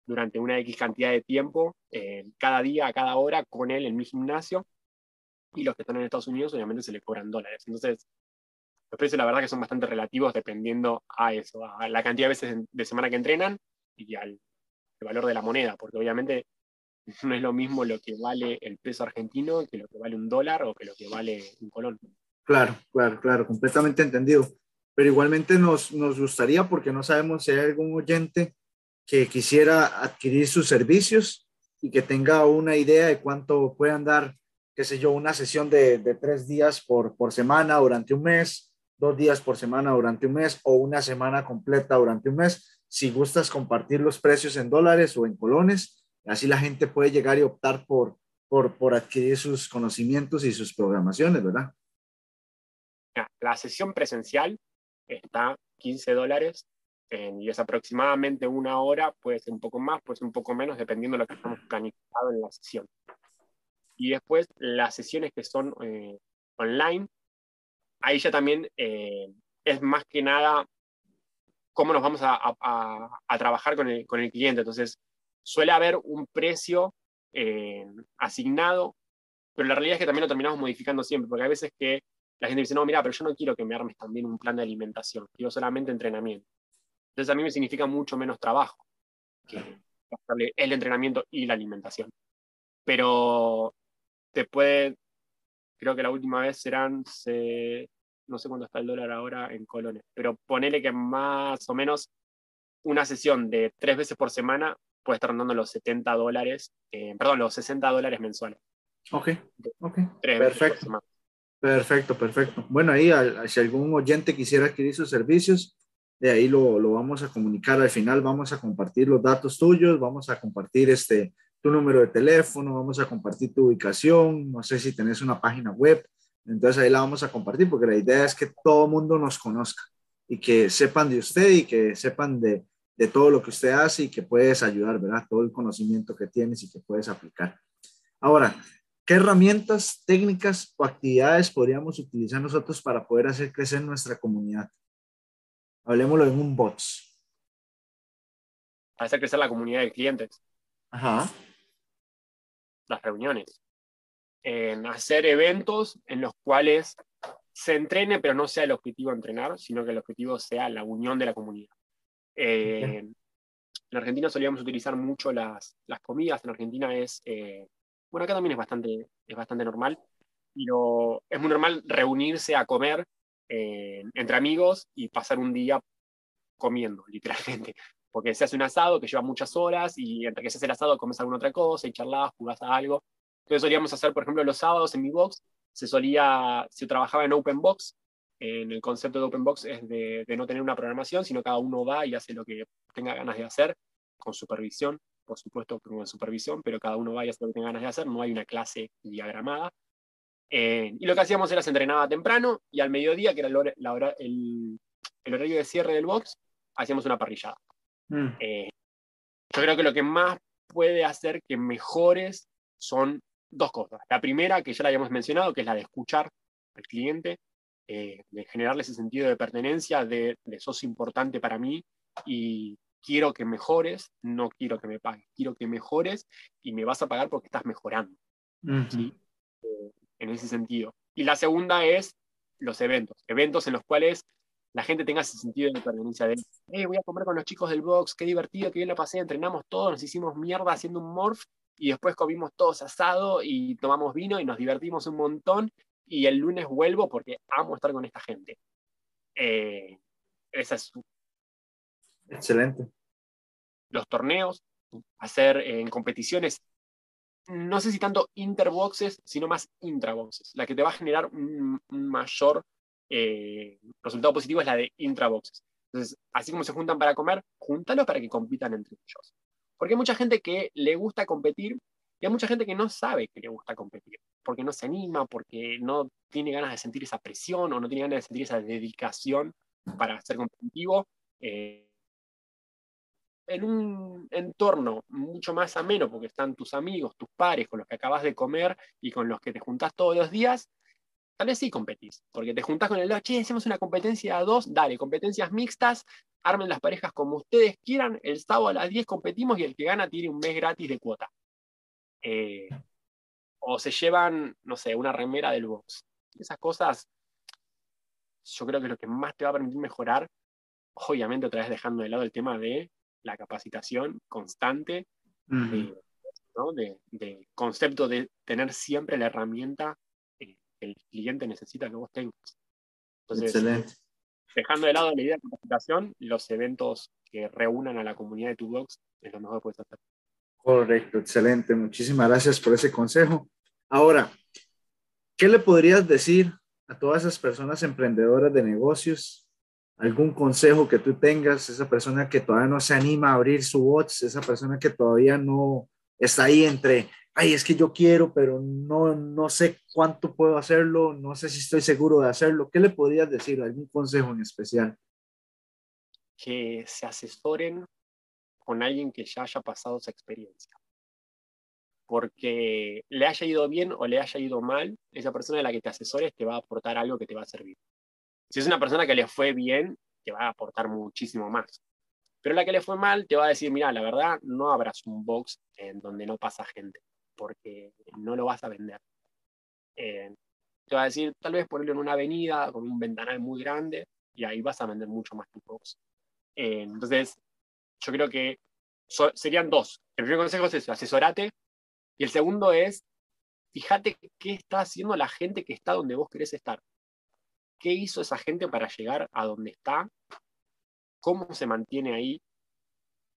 B: durante una X cantidad de tiempo, eh, cada día, a cada hora, con él en mi gimnasio. Y los que están en Estados Unidos, obviamente, se les cobran dólares. Entonces, los precios, la verdad, que son bastante relativos dependiendo a eso, a la cantidad de veces de semana que entrenan y al valor de la moneda, porque obviamente no es lo mismo lo que vale el peso argentino que lo que vale un dólar o que lo que vale un colón.
A: Claro, claro, claro, completamente entendido. Pero igualmente nos, nos gustaría, porque no sabemos si hay algún oyente que quisiera adquirir sus servicios y que tenga una idea de cuánto puedan dar, qué sé yo, una sesión de, de tres días por, por semana durante un mes, dos días por semana durante un mes o una semana completa durante un mes. Si gustas compartir los precios en dólares o en colones, Así la gente puede llegar y optar por, por, por adquirir sus conocimientos y sus programaciones, ¿verdad?
B: La sesión presencial está 15 dólares y es aproximadamente una hora, puede ser un poco más, puede ser un poco menos, dependiendo de lo que estamos planificado en la sesión. Y después las sesiones que son eh, online, ahí ya también eh, es más que nada cómo nos vamos a, a, trabajar con el, con el cliente. Entonces, suele haber un precio eh, asignado, pero la realidad es que también lo terminamos modificando siempre, porque hay veces que la gente dice, no, mira, pero yo no quiero que me armes también un plan de alimentación, quiero solamente entrenamiento. Entonces a mí me significa mucho menos trabajo que el entrenamiento y la alimentación. Pero te puede, creo que la última vez serán, no sé cuánto está el dólar ahora en colones, pero ponele que más o menos una sesión de tres veces por semana puede estar rondando los 70 dólares, eh, perdón, los 60 dólares mensuales.
A: Ok, ok. Perfecto. Perfecto, perfecto. Bueno, ahí si algún oyente quisiera adquirir sus servicios, de ahí lo, lo, vamos a comunicar. Al final vamos a compartir los datos tuyos, vamos a compartir este, tu número de teléfono, vamos a compartir tu ubicación, no sé si tenés una página web, entonces ahí la vamos a compartir porque la idea es que todo el mundo nos conozca y que sepan de usted y que sepan de, de todo lo que usted hace y que puedes ayudar, ¿verdad? Todo el conocimiento que tienes y que puedes aplicar. Ahora, ¿qué herramientas, técnicas o actividades podríamos utilizar nosotros para poder hacer crecer nuestra comunidad? Hablemoslo en un bots.
B: Hacer crecer la comunidad de clientes.
A: Ajá.
B: Las reuniones. En hacer eventos en los cuales se entrene, pero no sea el objetivo entrenar, sino que el objetivo sea la unión de la comunidad. Eh, en Argentina solíamos utilizar mucho las, comidas. En Argentina es, eh, bueno, acá también es bastante, es bastante normal, pero es muy normal reunirse a comer eh, entre amigos y pasar un día comiendo, literalmente. Porque se hace un asado que lleva muchas horas y entre que se hace el asado comes alguna otra cosa y charlas, jugás a algo. Entonces solíamos hacer, por ejemplo, los sábados en mi box, se solía, se trabajaba en open box, en el concepto de Open Box es de, no tener una programación, sino cada uno va y hace lo que tenga ganas de hacer, con supervisión, por supuesto con supervisión, pero cada uno va y hace lo que tenga ganas de hacer, no hay una clase diagramada. Eh, y lo que hacíamos era se entrenaba temprano y al mediodía, que era el, la hora, el, horario de cierre del box, hacíamos una parrillada. Mm. Eh, yo creo que lo que más puede hacer que mejores son dos cosas. La primera, que ya la habíamos mencionado, que es la de escuchar al cliente, eh, de generarle ese sentido de pertenencia, de, de sos importante para mí y quiero que mejores, no quiero que me pagues, quiero que mejores y me vas a pagar porque estás mejorando. ¿sí? Eh, en ese sentido. Y la segunda es los eventos, eventos en los cuales la gente tenga ese sentido de pertenencia de, hey, voy a comer con los chicos del box, qué divertido, qué bien lo pasé, entrenamos todos, nos hicimos mierda haciendo un morph y después comimos todos asado y tomamos vino y nos divertimos un montón y el lunes vuelvo porque amo estar con esta gente. Eh, esa es
A: Excelente.
B: Los torneos, hacer en competiciones, no sé si tanto interboxes, sino más intraboxes. La que te va a generar un, mayor eh, resultado positivo es la de intraboxes. Entonces, así como se juntan para comer, júntalos para que compitan entre ellos. Porque hay mucha gente que le gusta competir y hay mucha gente que no sabe que le gusta competir, porque no se anima, porque no tiene ganas de sentir esa presión o no tiene ganas de sentir esa dedicación para ser competitivo. Eh, en un entorno mucho más ameno, porque están tus amigos, tus pares, con los que acabas de comer y con los que te juntás todos los días, tal vez sí competís, porque te juntás con el che, hacemos una competencia a dos, dale, competencias mixtas, armen las parejas como ustedes quieran, el sábado a las 10 competimos y el que gana tiene un mes gratis de cuota. Eh, o se llevan, no sé, una remera del box. Esas cosas, yo creo que es lo que más te va a permitir mejorar, obviamente otra vez dejando de lado el tema de la capacitación constante, de, concepto de tener siempre la herramienta que el cliente necesita que vos tengas.
A: Excelente.
B: Dejando de lado la idea de capacitación, los eventos que reúnan a la comunidad de tu box es lo mejor que puedes hacer.
A: Correcto, excelente. Muchísimas gracias por ese consejo. Ahora, ¿qué le podrías decir a todas esas personas emprendedoras de negocios algún consejo que tú tengas, esa persona que todavía no se anima a abrir su bots, esa persona que todavía no está ahí entre, ay, es que yo quiero, pero no, no sé cuánto puedo hacerlo, no sé si estoy seguro de hacerlo. ¿Qué le podrías decir? ¿Algún consejo en especial?
B: Que se asesoren con alguien que ya haya pasado esa experiencia. Porque le haya ido bien o le haya ido mal, esa persona de la que te asesores te va a aportar algo que te va a servir. Si es una persona que le fue bien, te va a aportar muchísimo más. Pero la que le fue mal te va a decir, mira, la verdad, no abras un box en donde no pasa gente, porque no lo vas a vender. Eh, te va a decir, tal vez ponerlo en una avenida con un ventanal muy grande y ahí vas a vender mucho más tu box. Eh, entonces, yo creo que serían dos. El primer consejo es eso, asesorate. Y el segundo es, fíjate qué está haciendo la gente que está donde vos querés estar qué hizo esa gente para llegar a donde está, cómo se mantiene ahí,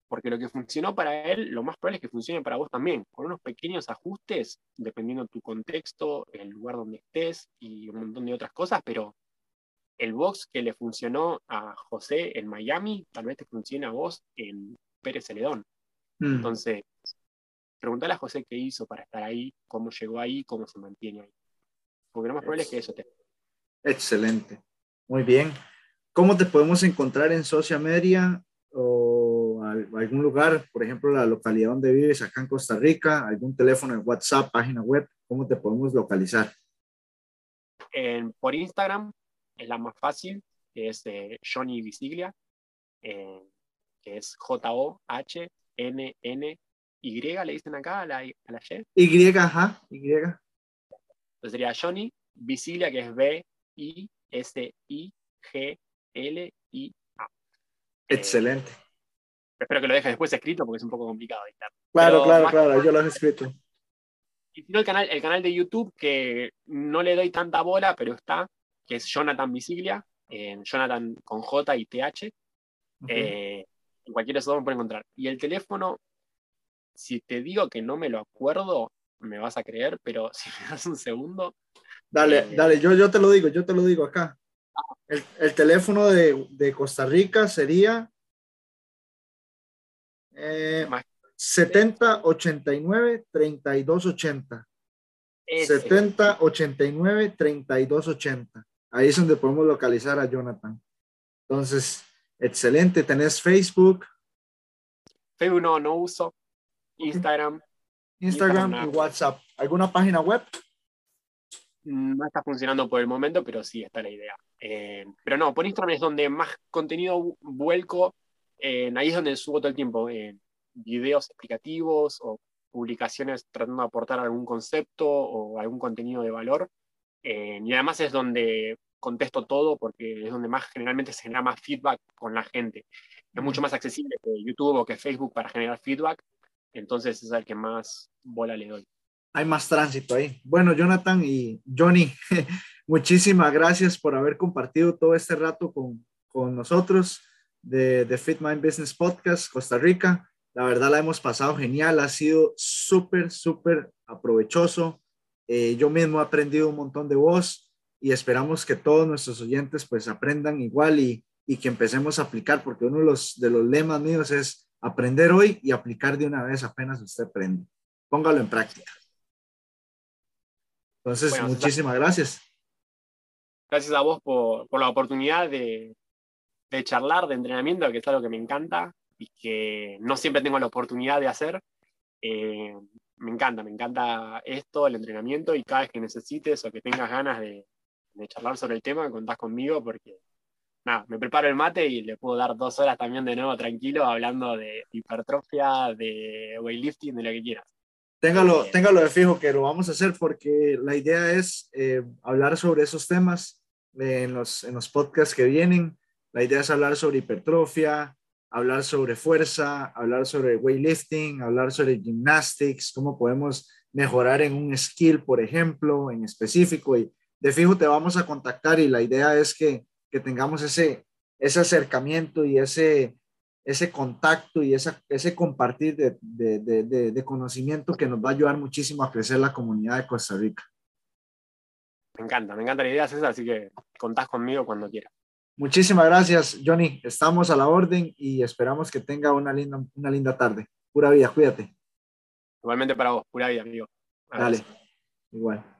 B: porque lo que funcionó para él, lo más probable es que funcione para vos también, con unos pequeños ajustes, dependiendo de tu contexto, el lugar donde estés y un montón de otras cosas, pero el box que le funcionó a José en Miami, tal vez te funcione a vos en Pérez Celedón. Mm. Entonces, pregúntale a José qué hizo para estar ahí, cómo llegó ahí, cómo se mantiene ahí. Porque lo más probable es que eso te
A: Excelente. Muy bien. ¿Cómo te podemos encontrar en social media o algún lugar, por ejemplo, la localidad donde vives acá en Costa Rica, algún teléfono en WhatsApp, página web? ¿Cómo te podemos localizar?
B: por Instagram es la más fácil, que es Johnny Visiglia, que es J-O-H-N-N-Y, le dicen acá a la, a Y.
A: Y, ajá, Y.
B: Entonces sería Johnny Visiglia, que es B I-S-I-G-L-I-A.
A: Excelente.
B: espero que lo dejes después escrito porque es un poco complicado editar.
A: Claro, claro, claro, yo lo he escrito.
B: Y si no, el canal, el canal de YouTube que no le doy tanta bola, pero está, que es Jonathan Visiglia, en Jonathan con J y TH. Eh, en cualquiera de esos dos me pueden encontrar. Y el teléfono, si te digo que no me lo acuerdo, me vas a creer, pero si me das un segundo,
A: Dale, eh, dale, yo, yo te lo digo, yo te lo digo acá. El, el teléfono de, de, Costa Rica sería eh, 70 89 32 80. 70 89 32 80. Ahí es donde podemos localizar a Jonathan. Entonces, excelente. ¿Tenés Facebook?
B: Facebook no, no uso. Instagram.
A: Instagram y WhatsApp. ¿Alguna página web?
B: no está funcionando por el momento, pero sí está la idea. Eh, pero no, por Instagram es donde más contenido vuelco, ahí es donde subo todo el tiempo, videos explicativos o publicaciones tratando de aportar algún concepto o algún contenido de valor. y además es donde contesto todo porque es donde más generalmente se genera más feedback con la gente. Es mucho más accesible que YouTube o que Facebook para generar feedback, entonces es al que más bola le doy.
A: Hay más tránsito ahí. Bueno, Jonathan y Johnny, muchísimas gracias por haber compartido todo este rato con, con nosotros de, de Fit Mind Business Podcast Costa Rica. La verdad la hemos pasado genial, ha sido súper, súper aprovechoso. Eh, yo mismo he aprendido un montón de voz y esperamos que todos nuestros oyentes pues aprendan igual y, y que empecemos a aplicar, porque uno de los, de los lemas míos es aprender hoy y aplicar de una vez apenas usted aprende. Póngalo en práctica. Entonces, muchísimas gracias.
B: Gracias a vos por, por la oportunidad de, de, charlar, de entrenamiento, que es algo que me encanta y que no siempre tengo la oportunidad de hacer. Eh, me encanta, me encanta esto, el entrenamiento, y cada vez que necesites o que tengas ganas de, de charlar sobre el tema, contás conmigo porque nada, me preparo el mate y le puedo dar dos horas también de nuevo tranquilo hablando de hipertrofia, de weightlifting, de lo que quieras.
A: Téngalo, eh, téngalo de fijo que lo vamos a hacer porque la idea es eh, hablar sobre esos temas en, los, en los podcasts que vienen. La idea es hablar sobre hipertrofia, hablar sobre fuerza, hablar sobre weightlifting, hablar sobre gymnastics, cómo podemos mejorar en un skill, por ejemplo, en específico. Y de fijo te vamos a contactar y la idea es que, que tengamos ese, ese acercamiento y ese, ese contacto y esa, ese compartir de, de, de, de, conocimiento que nos va a ayudar muchísimo a crecer la comunidad de Costa Rica.
B: Me encanta, me encanta la idea, César, así que contás conmigo cuando quieras.
A: Muchísimas gracias, Johnny. Estamos a la orden y esperamos que tenga una linda, una linda tarde. Pura vida, cuídate.
B: Igualmente para vos, pura vida, amigo.
A: Dale, igual.